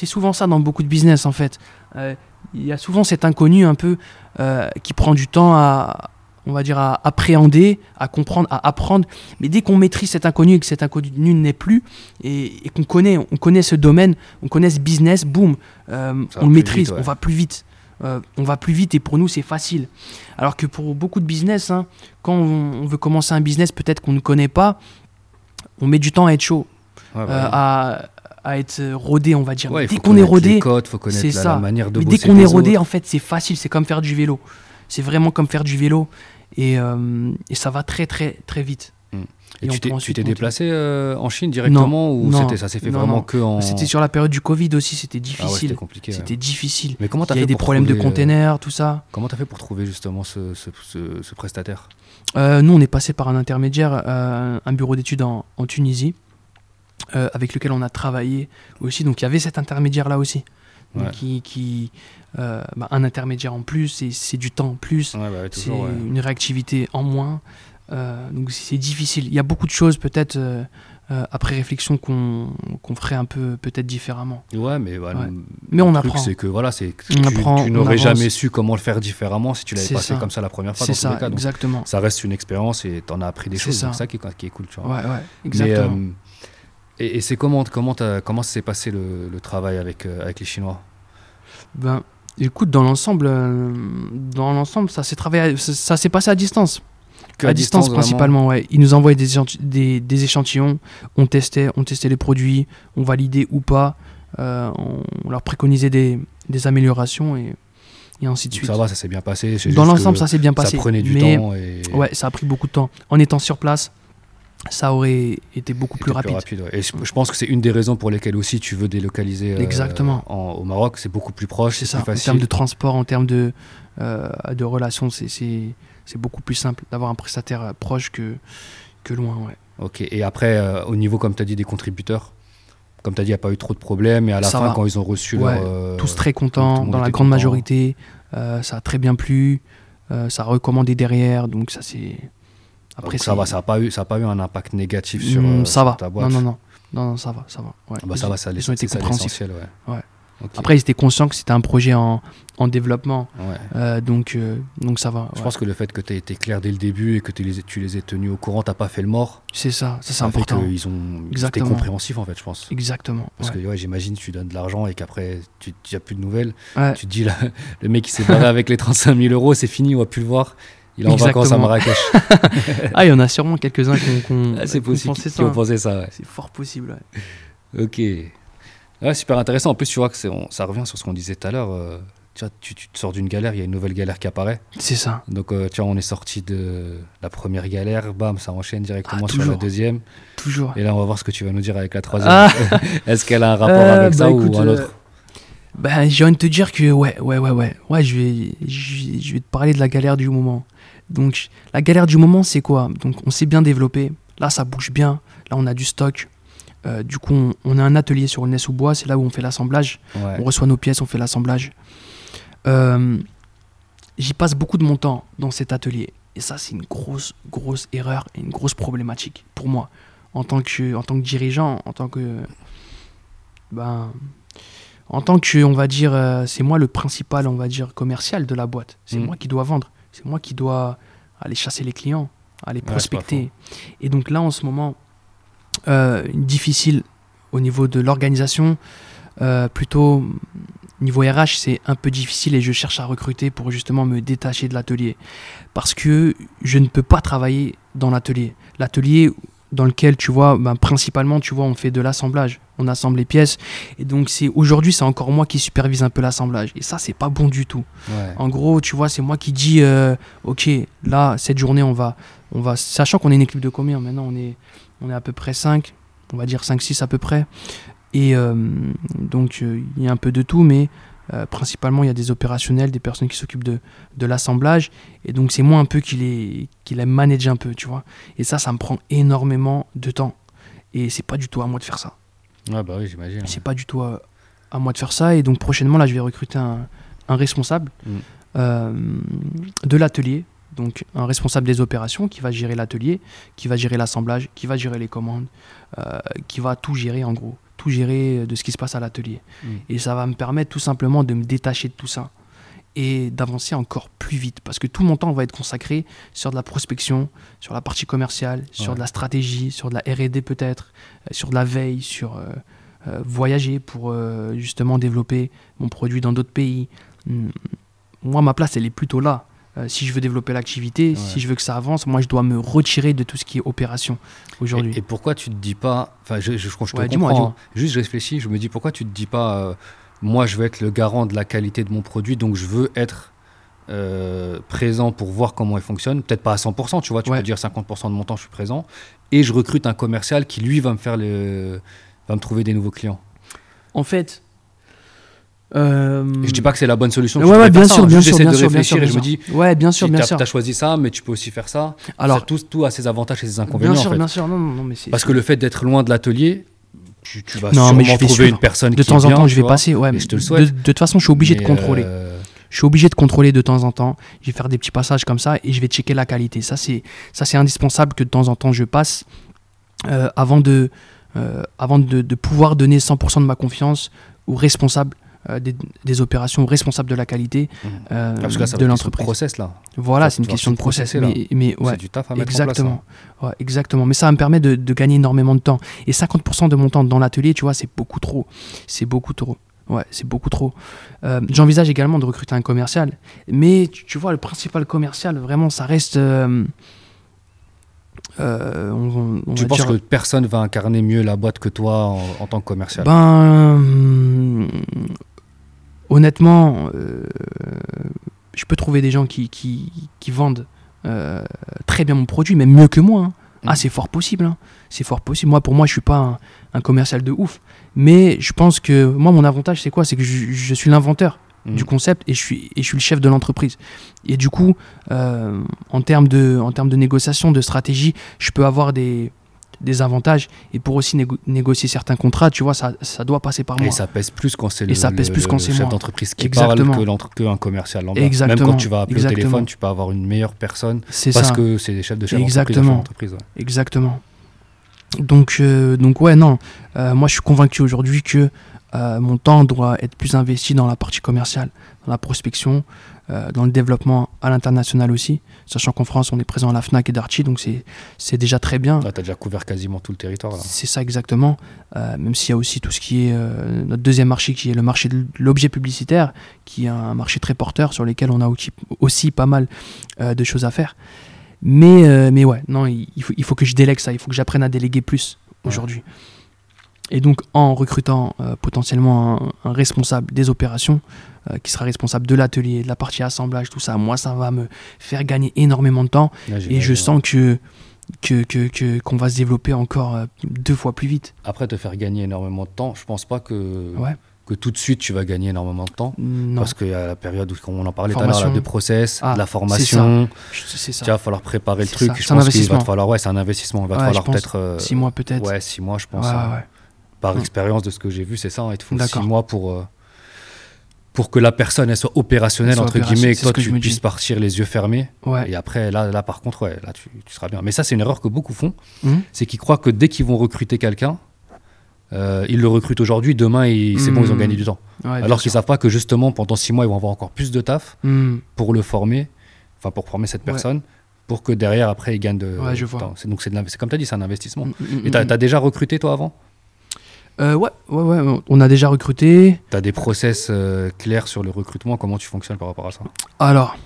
Speaker 2: souvent ça dans beaucoup de business, en fait. Euh, Il y a souvent cet inconnu un peu euh, qui prend du temps à, on va dire, à appréhender, à comprendre, à apprendre. Mais dès qu'on maîtrise cet inconnu et que cet inconnu n'est plus, et, et qu'on connaît, on connaît ce domaine, on connaît ce business, boum, euh, on le maîtrise,
Speaker 1: vite, ouais.
Speaker 2: on va plus vite. Euh, on va plus vite et pour nous c'est facile. Alors que pour beaucoup de business, hein, quand on, on veut commencer un business peut-être qu'on ne connaît pas, on met du temps à être chaud,
Speaker 1: Ouais,
Speaker 2: euh,
Speaker 1: bah,
Speaker 2: à, à être rodé, on va dire.
Speaker 1: ouais,
Speaker 2: dès qu'on est rodé, c'est ça.
Speaker 1: la manière de
Speaker 2: mais dès qu'on est rodé,
Speaker 1: autres.
Speaker 2: en fait, c'est facile, c'est comme faire du vélo. C'est vraiment comme faire du vélo et, euh, et ça va très très très vite.
Speaker 1: Et
Speaker 2: et
Speaker 1: tu t'es- déplacé euh, en Chine directement ou
Speaker 2: non,
Speaker 1: ça s'est fait
Speaker 2: non,
Speaker 1: vraiment que en
Speaker 2: C'était sur la période du Covid aussi, c'était
Speaker 1: Ah ouais,
Speaker 2: difficile.
Speaker 1: c'était compliqué. ouais.
Speaker 2: c'était difficile.
Speaker 1: Mais comment
Speaker 2: Il
Speaker 1: t'as
Speaker 2: y avait des problèmes de
Speaker 1: trouver, euh,
Speaker 2: containers, tout ça.
Speaker 1: Comment t'as fait pour trouver justement ce, ce, ce- ce prestataire?
Speaker 2: Euh, nous, on est passé par un intermédiaire, euh, un bureau d'études en, en Tunisie, avec lequel on a travaillé aussi. Donc il y avait cet intermédiaire-là aussi. Donc,
Speaker 1: Ouais.
Speaker 2: qui, qui, euh, bah, un intermédiaire en plus, c'est du temps en plus,
Speaker 1: Ouais, bah
Speaker 2: c'est
Speaker 1: ouais.
Speaker 2: une réactivité en moins. Euh, donc c'est difficile. Il y a beaucoup de choses peut-être euh, après réflexion qu'on qu'on ferait un peu peut-être différemment.
Speaker 1: Ouais, mais bah,
Speaker 2: Ouais.
Speaker 1: le-
Speaker 2: Mais on apprend.
Speaker 1: c'est que voilà, c'est tu,
Speaker 2: apprend,
Speaker 1: tu
Speaker 2: on
Speaker 1: n'aurais jamais su comment le faire différemment si tu l'avais
Speaker 2: C'est
Speaker 1: pas fait
Speaker 2: ça.
Speaker 1: comme ça la première fois
Speaker 2: C'est ça,
Speaker 1: cas. Donc,
Speaker 2: exactement.
Speaker 1: ça reste une expérience et t'en as appris des
Speaker 2: C'est
Speaker 1: choses. Donc ça qui est, qui est cool, tu vois.
Speaker 2: Ouais, ouais, exactement.
Speaker 1: et et c'est comment comment comment s'est passé le, le travail avec avec les Chinois?
Speaker 2: Ben, écoute, dans l'ensemble, euh, dans l'ensemble, ça s'est travaillé, ça, ça s'est passé à distance.
Speaker 1: Que
Speaker 2: à, distance, principalement, ouais. Ils nous envoyaient des, des, des échantillons, on testait, on testait les produits, on validait ou pas, euh, on, leur préconisait des, des améliorations et, et ainsi de
Speaker 1: Donc
Speaker 2: suite.
Speaker 1: ça va, ça s'est bien passé.
Speaker 2: Dans l'ensemble, ça s'est bien
Speaker 1: ça
Speaker 2: passé.
Speaker 1: prenait du
Speaker 2: mais,
Speaker 1: temps et
Speaker 2: Ouais, ça a pris beaucoup de temps. En étant sur place, ça aurait été beaucoup plus
Speaker 1: c'était
Speaker 2: rapide.
Speaker 1: ouais. Et je, je pense que c'est une des raisons pour lesquelles aussi tu veux délocaliser euh,
Speaker 2: Exactement.
Speaker 1: en- au Maroc. C'est beaucoup plus proche,
Speaker 2: C'est ça.
Speaker 1: plus
Speaker 2: En termes de transport, en termes de, euh, de relations, c'est- c'est c'est beaucoup plus simple d'avoir un prestataire euh, proche que, que loin. Ouais.
Speaker 1: Ok. Et après, euh, au niveau, comme tu as dit, des contributeurs, comme tu as dit, il n'y a pas eu trop de problèmes. Et à la
Speaker 2: Ça
Speaker 1: fin,
Speaker 2: va.
Speaker 1: quand ils ont reçu
Speaker 2: Ouais,
Speaker 1: leur.
Speaker 2: Tous très contents, dans la grande
Speaker 1: content.
Speaker 2: majorité. ça a très bien plu. ça a recommandé derrière. Donc ça c'est.
Speaker 1: Après, ça va, ça n'a pas, eu- ça a pas eu un impact négatif sur,
Speaker 2: Hmm,
Speaker 1: euh,
Speaker 2: ça
Speaker 1: sur
Speaker 2: va.
Speaker 1: ta boîte.
Speaker 2: Non, non, non. Non, non, ça va, ça va. Ouais.
Speaker 1: Ah bah,
Speaker 2: Ils-
Speaker 1: ça va, ça,
Speaker 2: ils ont été compréhensifs.
Speaker 1: ouais.
Speaker 2: Après, ils étaient conscients que c'était un projet en, en développement.
Speaker 1: Ouais.
Speaker 2: euh, donc, euh, donc ça va.
Speaker 1: Je
Speaker 2: ouais.
Speaker 1: pense que le fait que tu aies été clair dès le début et que tu les, tu les aies tenus au courant, tu pas fait le mort.
Speaker 2: C'est ça, ça c'est important.
Speaker 1: qu'ils ont été compréhensifs, en fait, je pense.
Speaker 2: Exactement.
Speaker 1: Parce
Speaker 2: ouais.
Speaker 1: que ouais, j'imagine tu donnes de l'argent et qu'après tu n'as plus de nouvelles. Tu te dis là, le mec qui s'est barré avec les 35 000 euros, c'est fini, on va plus le voir. Il est en vacances à. Marrakech.
Speaker 2: Ah, il y en a sûrement quelques-uns qui ont,
Speaker 1: Ah,
Speaker 2: pensé ça, hein.
Speaker 1: ouais.
Speaker 2: C'est fort possible. ouais.
Speaker 1: Ok. Ouais, super intéressant. En plus, tu vois que on- ça revient sur ce qu'on disait tout à l'heure. euh, tu, vois, tu, tu te sors d'une galère, il y a une nouvelle galère qui apparaît.
Speaker 2: C'est ça.
Speaker 1: Donc, euh, tu vois, on est sorti de la première galère, bam, ça enchaîne directement
Speaker 2: Ah,
Speaker 1: sur la deuxième.
Speaker 2: Toujours.
Speaker 1: Et là, on va voir ce que tu vas nous dire avec la troisième.
Speaker 2: Ah.
Speaker 1: Est-ce qu'elle a un rapport
Speaker 2: Euh,
Speaker 1: avec ça
Speaker 2: bah,
Speaker 1: ou un
Speaker 2: euh,
Speaker 1: autre?
Speaker 2: Ben, j'ai envie de te dire que ouais, ouais, ouais, ouais. Ouais, je vais, je vais- je vais te parler de la galère du moment. Donc, la galère du moment, c'est quoi? Donc, on s'est bien développé. Là, ça bouge bien. Là, on a du stock. Euh, du coup, on, on a un atelier sur le sous bois C'est là où on fait l'assemblage.
Speaker 1: Ouais.
Speaker 2: On reçoit nos pièces, on fait l'assemblage. Euh, J'y passe beaucoup de mon temps dans cet atelier. Et ça, c'est une grosse, grosse erreur et une grosse problématique pour moi. En tant que, en tant que dirigeant, en tant que. Ben, en tant que, on va dire, euh, c'est moi le principal, on va dire, commercial de la boîte. C'est
Speaker 1: Mm.
Speaker 2: moi qui dois vendre. C'est moi qui dois aller chasser les clients, aller prospecter. Et donc là, en ce moment, euh, difficile au niveau de l'organisation, euh, plutôt niveau RH, c'est un peu difficile et je cherche à recruter pour justement me détacher de l'atelier. Parce que je ne peux pas travailler dans l'atelier. L'atelier dans lequel, tu vois, ben, principalement, tu vois, on fait de l'assemblage. On assemble les pièces. Et donc, c'est aujourd'hui, c'est encore moi qui supervise un peu l'assemblage. Et ça, c'est pas bon du tout.
Speaker 1: Ouais.
Speaker 2: En gros, tu vois, c'est moi qui dis, euh, ok, là, cette journée, on va, on va, sachant qu'on est une équipe de combien maintenant, on est, on est à peu près 5, on va dire 5-6 à peu près. Et euh, donc, euh, il y a un peu de tout, mais euh, principalement, il y a des opérationnels, des personnes qui s'occupent de, de l'assemblage. Et donc, c'est moi un peu qui les, qui les manage un peu, tu vois. Et ça, ça me prend énormément de temps. Et c'est pas du tout à moi de faire ça.
Speaker 1: Ouais, bah oui, j'imagine.
Speaker 2: C'est pas du tout à, à moi de faire ça. Et donc prochainement, là, je vais recruter un, un responsable
Speaker 1: Mm.
Speaker 2: euh, de l'atelier. Donc un responsable des opérations qui va gérer l'atelier, qui va gérer l'assemblage, qui va gérer les commandes, euh, qui va tout gérer en gros, tout gérer de ce qui se passe à l'atelier.
Speaker 1: Mm.
Speaker 2: Et ça va me permettre tout simplement de me détacher de tout ça et d'avancer encore plus vite parce que tout mon temps va être consacré sur de la prospection, sur la partie commerciale, sur de la stratégie, sur de la R&D peut-être, euh, sur de la veille, sur euh, euh, voyager pour justement développer mon produit dans d'autres pays. Hmm. Moi, ma place, elle est plutôt là. Euh, si je veux développer l'activité,
Speaker 1: Ouais.
Speaker 2: si je veux que ça avance, moi, je dois me retirer de tout ce qui est opération aujourd'hui.
Speaker 1: Et, et pourquoi tu te dis pas. Enfin, je, je, je te
Speaker 2: Ouais,
Speaker 1: comprends. hein. Juste, je réfléchis, je me dis pourquoi tu te dis pas. euh, moi, je veux être le garant de la qualité de mon produit, donc je veux être euh, présent pour voir comment il fonctionne. Peut-être pas à 100%, tu vois, tu
Speaker 2: Ouais.
Speaker 1: peux dire 50% de mon temps, je suis présent. Et je recrute un commercial qui, lui, va me faire le. va me trouver des nouveaux clients.
Speaker 2: En fait. Euh,
Speaker 1: je dis pas que c'est la bonne solution.
Speaker 2: Ouais, bien
Speaker 1: ça,
Speaker 2: sûr, bien sûr,
Speaker 1: j'essaie
Speaker 2: bien
Speaker 1: de
Speaker 2: sûr, bien sûr,
Speaker 1: réfléchir et je me dis.
Speaker 2: Ouais, bien sûr,
Speaker 1: tu
Speaker 2: bien
Speaker 1: as,
Speaker 2: sûr.
Speaker 1: choisi ça, mais tu peux aussi faire ça.
Speaker 2: Alors,
Speaker 1: tout, tout a ses avantages et ses inconvénients.
Speaker 2: bien
Speaker 1: en
Speaker 2: sûr,
Speaker 1: fait.
Speaker 2: bien sûr, non, non, non, mais.
Speaker 1: Parce que le fait d'être loin de l'atelier, tu, tu vas
Speaker 2: Non,
Speaker 1: sûrement
Speaker 2: mais je vais
Speaker 1: trouver
Speaker 2: suivre.
Speaker 1: une personne
Speaker 2: de
Speaker 1: qui
Speaker 2: temps en temps, je vais
Speaker 1: vois.
Speaker 2: passer. Ouais,
Speaker 1: et je te le
Speaker 2: de-
Speaker 1: souhaite.
Speaker 2: De, toute façon, je suis obligé de contrôler.
Speaker 1: euh,
Speaker 2: Je suis obligé de contrôler de temps en temps. Je vais faire des petits passages comme ça et je vais checker la qualité. Ça, c'est ça, c'est indispensable que de temps en temps je passe euh, avant de euh, avant de, de pouvoir donner 100% de ma confiance au responsable euh, des, des opérations, au responsable de la qualité
Speaker 1: Mhm.
Speaker 2: euh,
Speaker 1: Ah, parce que là, ça
Speaker 2: de l'entreprise.
Speaker 1: process là.
Speaker 2: Voilà, c'est une question de process.
Speaker 1: là.
Speaker 2: Mais, mais ouais,
Speaker 1: C'est du taf à mettre
Speaker 2: exactement.
Speaker 1: en place. hein.
Speaker 2: Ouais, exactement. Mais ça me permet de, de gagner énormément de temps. Et 50% de mon temps dans l'atelier, tu vois, c'est beaucoup trop. C'est beaucoup trop. Ouais, c'est beaucoup trop. Euh, J'envisage également de recruter un commercial. Mais tu, tu vois, le principal commercial, vraiment, ça reste. euh, on- on
Speaker 1: Tu penses
Speaker 2: dire-
Speaker 1: que personne va incarner mieux la boîte que toi en, en tant que commercial?
Speaker 2: Ben. Honnêtement, euh, je peux trouver des gens qui, qui, qui vendent euh, très bien mon produit, même mieux que moi. hein. Ah,
Speaker 1: Mhm.
Speaker 2: c'est fort possible. hein. C'est fort possible. Moi, pour moi, je suis pas un, un commercial de ouf. Mais je pense que moi, mon avantage, c'est quoi? C'est que je, je suis l'inventeur
Speaker 1: Mhm.
Speaker 2: du concept et je suis, et je suis le chef de l'entreprise. Et du coup, euh, en termes de, en termes de négociation, de stratégie, je peux avoir des, des avantages. Et pour aussi négo- négocier certains contrats, tu vois, ça, ça doit passer par moi.
Speaker 1: Et ça pèse plus quand c'est
Speaker 2: Et
Speaker 1: le,
Speaker 2: ça pèse
Speaker 1: le-
Speaker 2: plus quand
Speaker 1: le chef d'entreprise qui
Speaker 2: Exactement.
Speaker 1: parle que qu'un commercial lambda.
Speaker 2: Exactement.
Speaker 1: Même quand tu vas appeler
Speaker 2: Exactement.
Speaker 1: au téléphone, tu peux avoir une meilleure personne parce
Speaker 2: ça.
Speaker 1: que c'est des chefs de chef d'entreprise. ouais.
Speaker 2: Exactement. Donc, euh, donc ouais, non. Euh, moi, je suis convaincu aujourd'hui que euh, mon temps doit être plus investi dans la partie commerciale, dans la prospection, euh, dans le développement à l'international aussi. Sachant qu'en France, on est présent à la FNAC et Darty, donc c'est déjà très bien.
Speaker 1: Là, tu as déjà couvert quasiment tout le territoire.
Speaker 2: C'est ça exactement. Euh, même s'il y a aussi tout ce qui est euh, notre deuxième marché, qui est le marché de l'objet publicitaire, qui est un marché très porteur sur lequel on a aussi, aussi pas mal de choses à faire. Mais, mais ouais, non, il il faut, il faut que je délègue ça, il faut que j'apprenne à déléguer plus aujourd'hui. Et donc, en recrutant euh, potentiellement un, un responsable des opérations, euh, qui sera responsable de l'atelier, de la partie assemblage, tout ça, moi, ça va me faire gagner énormément de temps. Et je sens que que que- que- qu'on va se développer encore euh, deux fois plus vite.
Speaker 1: Après, te faire gagner énormément de temps, je pense pas que,
Speaker 2: Ouais.
Speaker 1: que tout de suite tu vas gagner énormément de temps.
Speaker 2: Non,
Speaker 1: Parce qu'il y a la période où, comme on en parlait tout à l'heure, de process,
Speaker 2: Ah,
Speaker 1: de la formation.
Speaker 2: c'est ça.
Speaker 1: Tu vas falloir préparer le truc.
Speaker 2: ça,
Speaker 1: Je
Speaker 2: c'est un
Speaker 1: pense va
Speaker 2: investissement.
Speaker 1: te falloir, ouais, c'est un investissement. Il va te falloir peut-être. euh,
Speaker 2: Six mois peut-être.
Speaker 1: Ouais, six mois, je pense. Hein. Par expérience de ce que j'ai vu, c'est ça. hein, Il te faut six mois pour, euh, pour que la personne elle soit opérationnelle,
Speaker 2: soit
Speaker 1: entre
Speaker 2: opérationnelle,
Speaker 1: guillemets, et
Speaker 2: je
Speaker 1: tu puisses
Speaker 2: dis.
Speaker 1: partir les yeux fermés.
Speaker 2: Ouais.
Speaker 1: Et après, là, là par contre, ouais, là tu, tu seras bien. Mais ça, c'est une erreur que beaucoup font.
Speaker 2: Mhm.
Speaker 1: C'est qu'ils croient que dès qu'ils vont recruter quelqu'un, euh, ils le recrutent aujourd'hui, demain, c'est bon, ils ont
Speaker 2: Mhm.
Speaker 1: gagné du temps.
Speaker 2: Ouais,
Speaker 1: Alors qu'ils savent pas que justement, pendant six mois, ils vont avoir encore plus de taf
Speaker 2: Hmm.
Speaker 1: pour le former, enfin pour former cette personne, pour que derrière, après, ils gagnent de.
Speaker 2: Je vois.
Speaker 1: temps. C'est- Donc, c'est comme tu as dit, c'est un investissement.
Speaker 2: Mm, mm,
Speaker 1: Et t'as
Speaker 2: mm,
Speaker 1: as déjà recruté toi avant?
Speaker 2: Euh, ouais, ouais, ouais, on a déjà recruté.
Speaker 1: T'as des process euh, clairs sur le recrutement Comment tu fonctionnes par rapport à ça?
Speaker 2: Alors,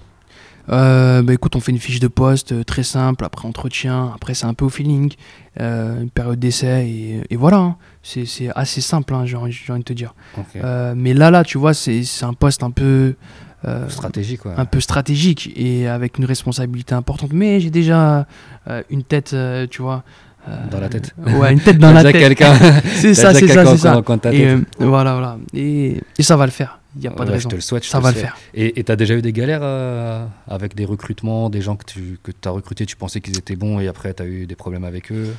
Speaker 2: euh, bah écoute, on fait une fiche de poste très simple, après entretien, après c'est un peu au feeling, une période d'essai, et, et voilà. hein. C'est assez simple, hein, j'ai envie de te dire. Mais là, là, tu vois, c'est un poste un peu...
Speaker 1: Stratégique, quoi.
Speaker 2: un peu stratégique et avec une responsabilité importante. Mais j'ai déjà une tête, tu vois. Euh,
Speaker 1: Dans la tête.
Speaker 2: Ouais, une tête dans la tête.
Speaker 1: quelqu'un.
Speaker 2: c'est ça, c'est ça, c'est ça. Et euh, voilà, voilà. Et, et ça va le faire. Il n'y a pas
Speaker 1: Ouais,
Speaker 2: de raison.
Speaker 1: Je te le souhaite. je
Speaker 2: Ça
Speaker 1: te
Speaker 2: va le faire.
Speaker 1: Et et t'as déjà eu des galères euh, avec des recrutements, des gens que tu que as recrutés, tu pensais qu'ils étaient bons et après t'as eu des problèmes avec eux?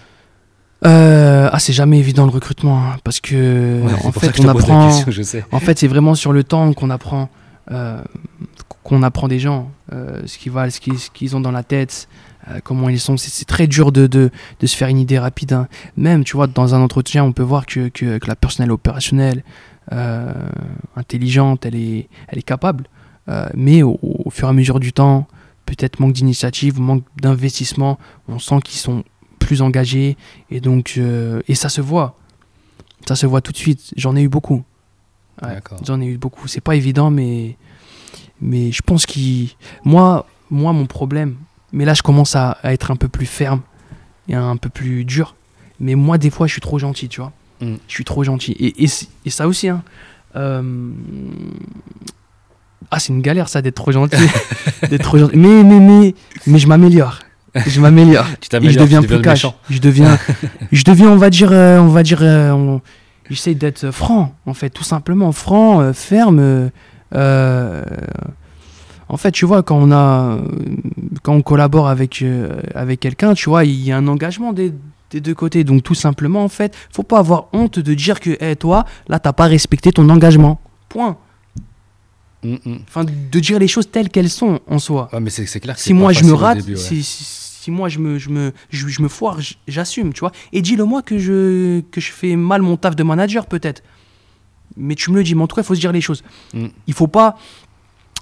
Speaker 2: Euh, ah, c'est jamais évident le recrutement hein, parce que
Speaker 1: Ouais,
Speaker 2: en fait
Speaker 1: que je
Speaker 2: on
Speaker 1: te pose la
Speaker 2: apprend.
Speaker 1: question, je sais.
Speaker 2: En fait, c'est vraiment sur le temps qu'on apprend, euh, qu'on apprend des gens, euh, ce qu'ils valent, ce qu'ils, ce qu'ils ont dans la tête, euh, comment ils sont. C'est, très dur de, de, de se faire une idée rapide. hein. Même, tu vois, dans un entretien, on peut voir que, que, que la personne elle est opérationnelle, euh, intelligente, elle est, elle est capable. Euh, mais au, au fur et à mesure du temps, peut-être manque d'initiative, manque d'investissement, on sent qu'ils sont plus engagés et donc et ça se voit. Ça se voit tout de suite. J'en ai eu beaucoup. Ouais. J'en ai eu beaucoup. C'est pas évident, mais, mais je pense qu'il. Moi, moi, mon problème, mais là, je commence à, à être un peu plus ferme et un peu plus dur. Mais moi, des fois, je suis trop gentil, tu vois.
Speaker 1: Mm.
Speaker 2: Je suis trop gentil. Et, et, c'est- et ça aussi, hein. euh, Ah, c'est une galère, ça, d'être trop gentil. d'être trop gentil. Mais, mais, mais, mais je m'améliore. Je m'améliore.
Speaker 1: Tu
Speaker 2: Et je deviens
Speaker 1: tu
Speaker 2: plus cash. Je deviens, je deviens, on va dire, euh, on va dire, euh, on- j'essaie d'être franc, en fait, tout simplement, franc, euh, ferme. euh, en fait, tu vois, quand on a, quand on collabore avec euh, avec quelqu'un, tu vois, il y a un engagement des, des deux côtés. Donc, tout simplement, en fait, faut pas avoir honte de dire que, hey, toi, là, t'as pas respecté ton engagement. Point.
Speaker 1: Mm, mm.
Speaker 2: Enfin, de dire les choses telles qu'elles sont en soi
Speaker 1: Ouais, mais c'est clair que
Speaker 2: si moi rate,
Speaker 1: début, ouais.
Speaker 2: si, si- si moi je me, je me, je, me foire, j'assume, tu vois. Et dis-le moi que je, que je fais mal mon taf de manager peut-être. Mais tu me le dis, mais en tout cas, il faut se dire les choses.
Speaker 1: Mm.
Speaker 2: Il faut pas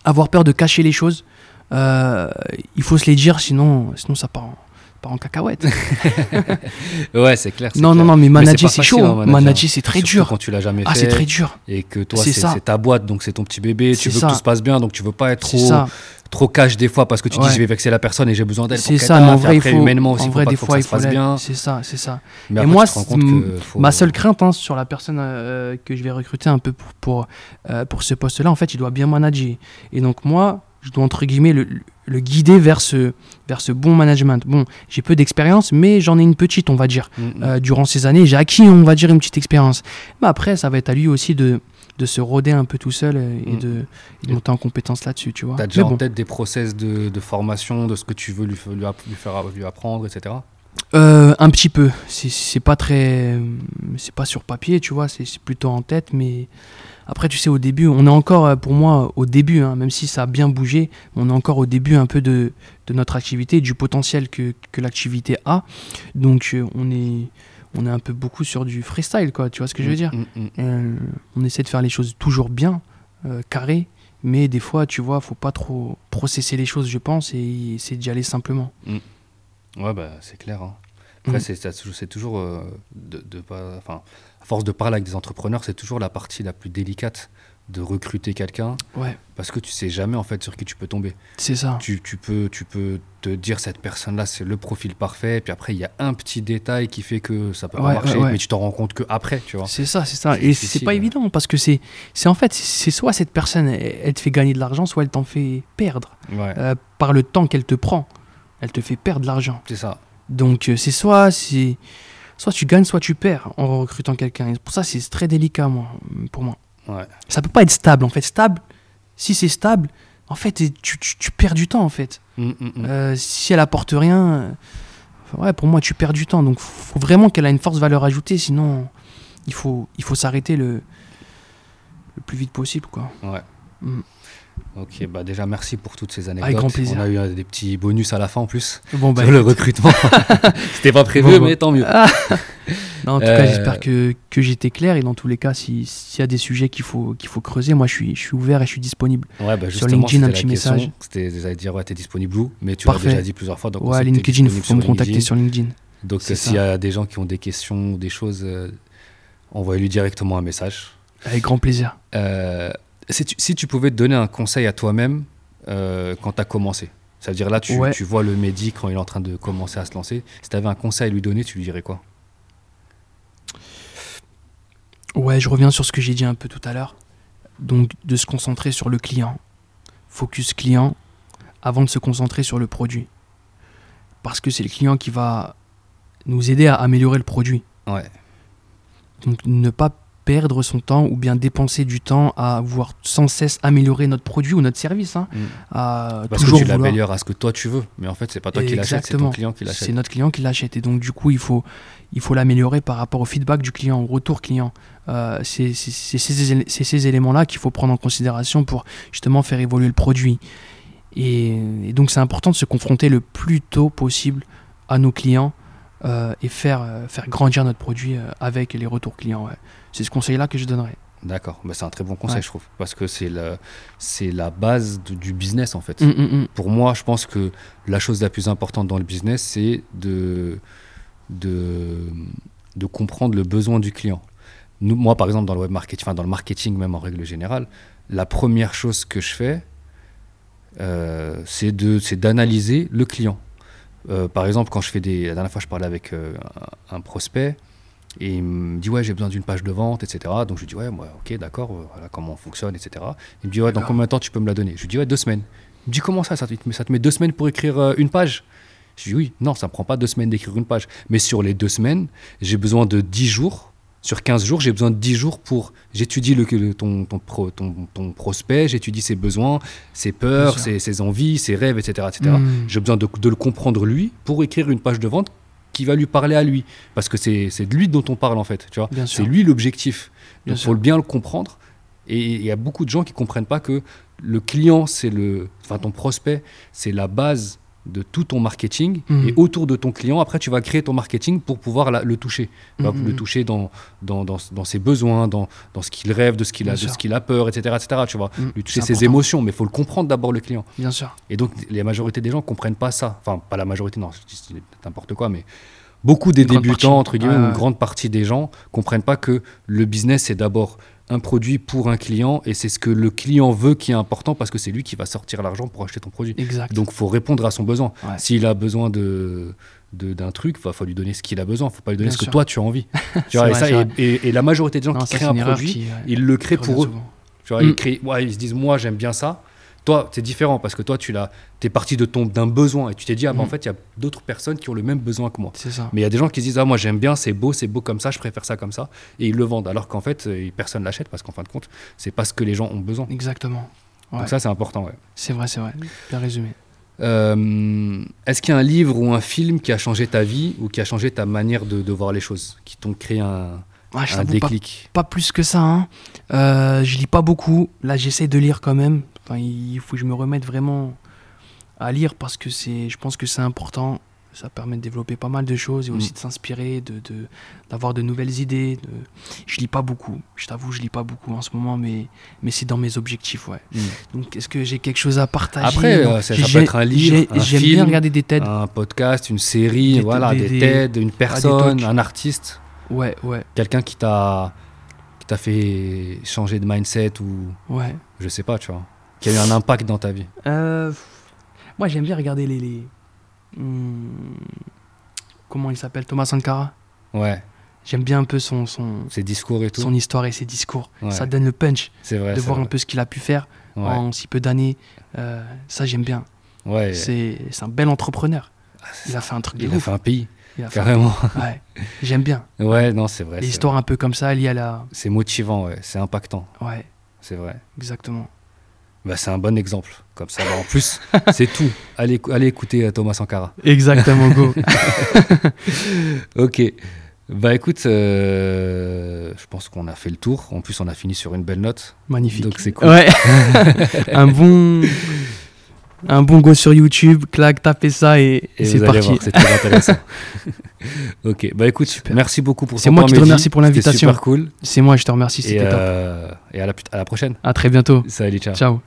Speaker 2: avoir peur de cacher les choses. Euh, il faut se les dire, sinon, sinon ça part part en cacahuète.
Speaker 1: Ouais, c'est clair.
Speaker 2: non, non,
Speaker 1: clair.
Speaker 2: non, mais
Speaker 1: Mais
Speaker 2: manager,
Speaker 1: pas
Speaker 2: c'est chaud.
Speaker 1: hein.
Speaker 2: Manager, c'est très
Speaker 1: Surtout
Speaker 2: dur.
Speaker 1: quand tu l'as jamais
Speaker 2: Ah,
Speaker 1: fait.
Speaker 2: c'est très dur.
Speaker 1: Et que toi,
Speaker 2: C'est
Speaker 1: ta boîte, donc c'est ton petit bébé. Tu veux
Speaker 2: ça.
Speaker 1: que tout se passe bien, donc tu veux pas être trop,
Speaker 2: ça.
Speaker 1: trop cash des fois parce que tu
Speaker 2: Ouais.
Speaker 1: dis je vais vexer la personne et j'ai besoin d'elle.
Speaker 2: C'est ça, mais en vrai, il faut.
Speaker 1: humainement aussi,
Speaker 2: en vrai,
Speaker 1: pas
Speaker 2: des fois, il faut.
Speaker 1: bien.
Speaker 2: C'est ça, c'est ça.
Speaker 1: Mais
Speaker 2: Et moi, Ma seule crainte hein, sur la personne euh, que je vais recruter un peu euh, pour ce poste-là, en fait, il doit bien manager. Et donc moi, je dois entre guillemets le, le guider vers ce, vers ce bon management. Bon, j'ai peu d'expérience, mais j'en ai une petite, on va dire.
Speaker 1: Mm, mm.
Speaker 2: Euh, durant ces années, j'ai acquis, on va dire, une petite expérience. Mais après, ça va être à lui aussi de, de se roder un peu tout seul et,
Speaker 1: Mm.
Speaker 2: de, et de monter en compétence là-dessus, tu vois.
Speaker 1: T'as déjà en tête des process de, de formation, de ce que tu veux lui, lui faire lui apprendre, etc.
Speaker 2: Euh, un petit peu. C'est- pas très. C'est pas sur papier, tu vois, c'est c'est plutôt en tête, mais après, tu sais, au début, on est encore, euh, pour moi, au début, hein, même si ça a bien bougé, on est encore au début un peu de, de notre activité, du potentiel que, que l'activité a. Donc, euh, on est, on est un peu beaucoup sur du freestyle, quoi, tu vois ce que je veux dire?
Speaker 1: Mm, mm.
Speaker 2: Euh, On essaie de faire les choses toujours bien, euh, carré, mais des fois, tu vois, faut pas trop processer les choses, je pense, et essayer d'y aller simplement.
Speaker 1: Ouais, bah, c'est clair. hein. Après,
Speaker 2: Mm.
Speaker 1: c'est c'est toujours, euh, de, de pas, enfin, à force de parler avec des entrepreneurs, c'est toujours la partie la plus délicate de recruter quelqu'un
Speaker 2: Ouais,
Speaker 1: parce que tu sais jamais en fait sur qui tu peux tomber.
Speaker 2: c'est ça.
Speaker 1: Tu, tu peux, tu peux te dire cette personne-là, c'est le profil parfait, puis après il y a un petit détail qui fait que ça peut
Speaker 2: Ouais,
Speaker 1: pas marcher,
Speaker 2: ouais,
Speaker 1: mais tu t'en rends compte que après, tu vois.
Speaker 2: C'est ça, c'est ça. Et c'est pas évident parce que c'est, c'est en fait, c'est soit cette personne, elle, elle te fait gagner de l'argent, soit elle t'en fait perdre
Speaker 1: Ouais,
Speaker 2: euh, par le temps qu'elle te prend. Elle te fait perdre de l'argent.
Speaker 1: c'est ça.
Speaker 2: Donc euh, c'est soit, c'est, soit tu gagnes, soit tu perds en recrutant quelqu'un. Pour ça, c'est très délicat, moi, pour moi.
Speaker 1: Ouais.
Speaker 2: Ça peut pas être stable. En fait, stable, si c'est stable, en fait, tu, tu- tu perds du temps, en fait.
Speaker 1: Mm, mm, mm.
Speaker 2: Euh, si elle apporte rien, euh, ouais, pour moi, tu perds du temps. Donc, faut vraiment qu'elle a une force valeur ajoutée, sinon, il faut, il faut s'arrêter le, le plus vite possible, quoi.
Speaker 1: Ouais. Ok, bah déjà merci pour toutes ces anecdotes.
Speaker 2: Avec grand plaisir.
Speaker 1: On a eu euh, des petits bonus à la fin en plus
Speaker 2: Bon, bah,
Speaker 1: sur le recrutement. C'était pas prévu,
Speaker 2: Bon, bon.
Speaker 1: mais tant mieux.
Speaker 2: Ah. non, en tout cas,
Speaker 1: Euh,
Speaker 2: j'espère que, que j'étais clair. Et dans tous les cas, si- s'il y a des sujets qu'il faut, qu'il faut creuser, moi, je suis, je suis ouvert et je suis disponible.
Speaker 1: Ouais, bah
Speaker 2: Sur LinkedIn, un petit message.
Speaker 1: C'était dire ouais, t'es disponible où, mais tu l'as déjà dit plusieurs fois. Donc on
Speaker 2: ouais, LinkedIn, il faut me contacter sur LinkedIn.
Speaker 1: Donc s'il y a des gens qui ont des questions ou des choses, euh, envoyez-lui directement un message.
Speaker 2: Avec grand plaisir.
Speaker 1: Euh, si, tu, si tu pouvais te donner un conseil à toi-même euh, quand tu as commencé, c'est-à-dire là, tu,
Speaker 2: Ouais.
Speaker 1: tu vois le Mehdi quand il est en train de commencer à se lancer, si tu avais un conseil à lui donner, tu lui dirais quoi?
Speaker 2: Ouais, je reviens sur ce que j'ai dit un peu tout à l'heure. Donc, de se concentrer sur le client. Focus client avant de se concentrer sur le produit. Parce que c'est le client qui va nous aider à améliorer le produit.
Speaker 1: Ouais,
Speaker 2: Donc, ne pas perdre son temps ou bien dépenser du temps à vouloir sans cesse améliorer notre produit ou notre service. hein,
Speaker 1: Mm.
Speaker 2: à
Speaker 1: parce
Speaker 2: toujours
Speaker 1: que tu
Speaker 2: vouloir-
Speaker 1: l'améliores à ce que toi tu veux, mais en fait, c'est pas toi qui l'achète, c'est ton client qui l'achète.
Speaker 2: C'est notre client qui l'achète. Et donc, du coup, il faut, il faut l'améliorer par rapport au feedback du client, au retour client. Euh, c'est ces, élé- c'est ces éléments-là qu'il faut prendre en considération pour justement faire évoluer le produit. Et, et donc, c'est important de se confronter le plus tôt possible à nos clients euh, et faire, euh, faire grandir notre produit euh, avec les retours clients. ouais. C'est ce conseil-là que je donnerais.
Speaker 1: D'accord, bah, c'est un très bon conseil,
Speaker 2: Ouais.
Speaker 1: je trouve, parce que c'est le- c'est la base de- du business en fait.
Speaker 2: Mm, mm, mm.
Speaker 1: Pour moi, je pense que la chose la plus importante dans le business, c'est de, de, de comprendre le besoin du client. Nous, moi, par exemple, dans le web marketing, enfin dans le marketing même en règle générale, la première chose que je fais, euh, c'est d'analyser le client. Euh, par exemple, quand je fais des. La dernière fois, je parlais avec euh, un, un prospect et il me dit Ouais, j'ai besoin d'une page de vente, etc. Donc je lui dis Ouais, moi, ok, d'accord, euh, voilà comment on fonctionne, etc. Il me dit Ouais, dans combien de temps tu peux me la donner? Je lui dis Ouais, deux semaines. Il me dit Comment ça? Ça te, ça te met deux semaines pour écrire une page? Je lui dis Oui, non, ça ne prend pas deux semaines d'écrire une page. Mais sur les deux semaines, j'ai besoin de 10 jours. Sur 15 jours, j'ai besoin de 10 jours pour. J'étudie le, le- ton, ton, pro- ton, ton prospect, j'étudie ses besoins, ses peurs, ses, ses envies, ses rêves, etc. etc.
Speaker 2: Mm.
Speaker 1: J'ai besoin de, de le comprendre lui pour écrire une page de vente qui va lui parler à lui. Parce que c'est de lui dont on parle en fait. Tu vois
Speaker 2: Bien
Speaker 1: c'est lui l'objectif. Donc il faut bien le comprendre. Et il y a beaucoup de gens qui comprennent pas que le client, c'est le. Enfin, ton prospect, c'est la base de tout ton marketing.
Speaker 2: Mhm.
Speaker 1: Et autour de ton client, après, tu vas créer ton marketing pour pouvoir la- le toucher.
Speaker 2: Mhm.
Speaker 1: le toucher dans, dans, dans, dans ses besoins, dans, dans ce qu'il rêve, de ce qu'il a,
Speaker 2: Bien
Speaker 1: de
Speaker 2: sûr.
Speaker 1: ce qu'il a peur, etc. etc. tu vois
Speaker 2: Mm.
Speaker 1: lui toucher ses
Speaker 2: important.
Speaker 1: émotions. Mais il faut le comprendre d'abord, le client.
Speaker 2: Bien sûr.
Speaker 1: Et donc, la majorité des gens comprennent pas ça. Enfin, pas la majorité, non, c'est n'importe quoi, mais beaucoup des
Speaker 2: Une
Speaker 1: débutants, entre guillemets, une grande partie des gens comprennent pas que le business, c'est d'abord un produit pour un client et c'est ce que le client veut qui est important parce que c'est lui qui va sortir l'argent pour acheter ton produit.
Speaker 2: Exact.
Speaker 1: Donc, il faut répondre à son besoin.
Speaker 2: Ouais.
Speaker 1: S'il a besoin de d'un truc, il faut lui donner ce qu'il a besoin. faut pas lui donner
Speaker 2: Bien
Speaker 1: ce que toi tu as envie. tu vois, et,
Speaker 2: vrai,
Speaker 1: ça, et,
Speaker 2: vrai.
Speaker 1: et- et la majorité des gens
Speaker 2: Non,
Speaker 1: qui
Speaker 2: ça,
Speaker 1: créent un produit,
Speaker 2: qui, ouais,
Speaker 1: ils le créent pour eux.
Speaker 2: souvent.
Speaker 1: Tu vois,
Speaker 2: Mm.
Speaker 1: ils, créent- ouais, ils se disent, moi, j'aime bien ça. Toi, c'est différent parce que toi, tu l'as, es parti de ton d'un besoin et tu t'es dit, ah, bah, en
Speaker 2: Mm.
Speaker 1: fait, il y a d'autres personnes qui ont le même besoin que moi.
Speaker 2: C'est ça.
Speaker 1: Mais il y a des gens qui se disent, ah, moi, j'aime bien, c'est beau, c'est beau comme ça, je préfère ça comme ça. Et ils le vendent. Alors qu'en fait, euh, personne l'achète parce qu'en fin de compte, c'est pas ce que les gens ont besoin.
Speaker 2: Exactement. Ouais.
Speaker 1: Donc ça, c'est important, ouais.
Speaker 2: C'est vrai, c'est vrai. Bien résumé.
Speaker 1: Euh, Est-ce qu'il y a un livre ou un film qui a changé ta vie ou qui a changé ta manière de, de voir les choses, qui t'ont créé un,
Speaker 2: Ouais, je
Speaker 1: un
Speaker 2: t'avoue, pas,
Speaker 1: déclic?
Speaker 2: pas plus que ça. Hein. Euh, je lis pas beaucoup. Là, j'essaie de lire quand même. Enfin, il faut que je me remette vraiment à lire parce que c'est, je pense que c'est important. Ça permet de développer pas mal de choses et
Speaker 1: Mm.
Speaker 2: aussi de s'inspirer, de, de- d'avoir de nouvelles idées. De... Je lis pas beaucoup. Je t'avoue, je lis pas beaucoup en ce moment, mais, mais c'est dans mes objectifs, ouais.
Speaker 1: Mm.
Speaker 2: Donc, est-ce que j'ai quelque chose à partager?
Speaker 1: Après, euh, ça- ça peut être un livre,
Speaker 2: J'aime bien regarder des TED.
Speaker 1: Un podcast, une série,
Speaker 2: Des-
Speaker 1: voilà,
Speaker 2: des-
Speaker 1: TED, une personne, un artiste,
Speaker 2: Ouais, ouais.
Speaker 1: quelqu'un qui t'a qui t'a fait changer de mindset ou
Speaker 2: Ouais.
Speaker 1: je sais pas, tu vois, qui a eu un impact dans ta vie
Speaker 2: Euh, moi, j'aime bien regarder les. les- Hmm, comment il s'appelle Thomas Sankara.
Speaker 1: Ouais,
Speaker 2: J'aime bien un peu son, son,
Speaker 1: ses discours et tout.
Speaker 2: son histoire et ses discours.
Speaker 1: Ouais.
Speaker 2: Ça donne le punch
Speaker 1: C'est vrai.
Speaker 2: de voir
Speaker 1: vrai.
Speaker 2: un peu ce qu'il a pu faire
Speaker 1: Ouais.
Speaker 2: en si peu d'années. Euh, ça, j'aime bien.
Speaker 1: Ouais.
Speaker 2: C'est un bel entrepreneur. Il a fait un truc de
Speaker 1: Il a fait un pays,
Speaker 2: Il a fait un-
Speaker 1: carrément.
Speaker 2: Ouais. J'aime bien.
Speaker 1: Ouais, non, c'est vrai.
Speaker 2: Les histoires un peu comme ça liées à la.
Speaker 1: vrai. C'est motivant, ouais. C'est impactant,
Speaker 2: Ouais,
Speaker 1: c'est vrai.
Speaker 2: exactement.
Speaker 1: Bah, c'est un bon exemple. Comme ça, bah, en plus, c'est tout. Allez, allez écouter euh, Thomas Sankara.
Speaker 2: Exactement, go.
Speaker 1: Ok. Bah écoute, euh, je pense qu'on a fait le tour. En plus, on a fini sur une belle note.
Speaker 2: Magnifique.
Speaker 1: Donc c'est cool.
Speaker 2: Ouais. un bon. Un bon go sur YouTube, clac, tapez ça et,
Speaker 1: Et
Speaker 2: c'est
Speaker 1: vous allez
Speaker 2: parti.
Speaker 1: c'est très intéressant. ok, bah écoute,
Speaker 2: Super.
Speaker 1: merci beaucoup pour
Speaker 2: C'est moi qui te remercie pour l'invitation.
Speaker 1: super cool.
Speaker 2: C'est moi, je te remercie,
Speaker 1: Et,
Speaker 2: top.
Speaker 1: euh, et à, la, à la prochaine.
Speaker 2: À très bientôt.
Speaker 1: Salut, ciao.
Speaker 2: Ciao.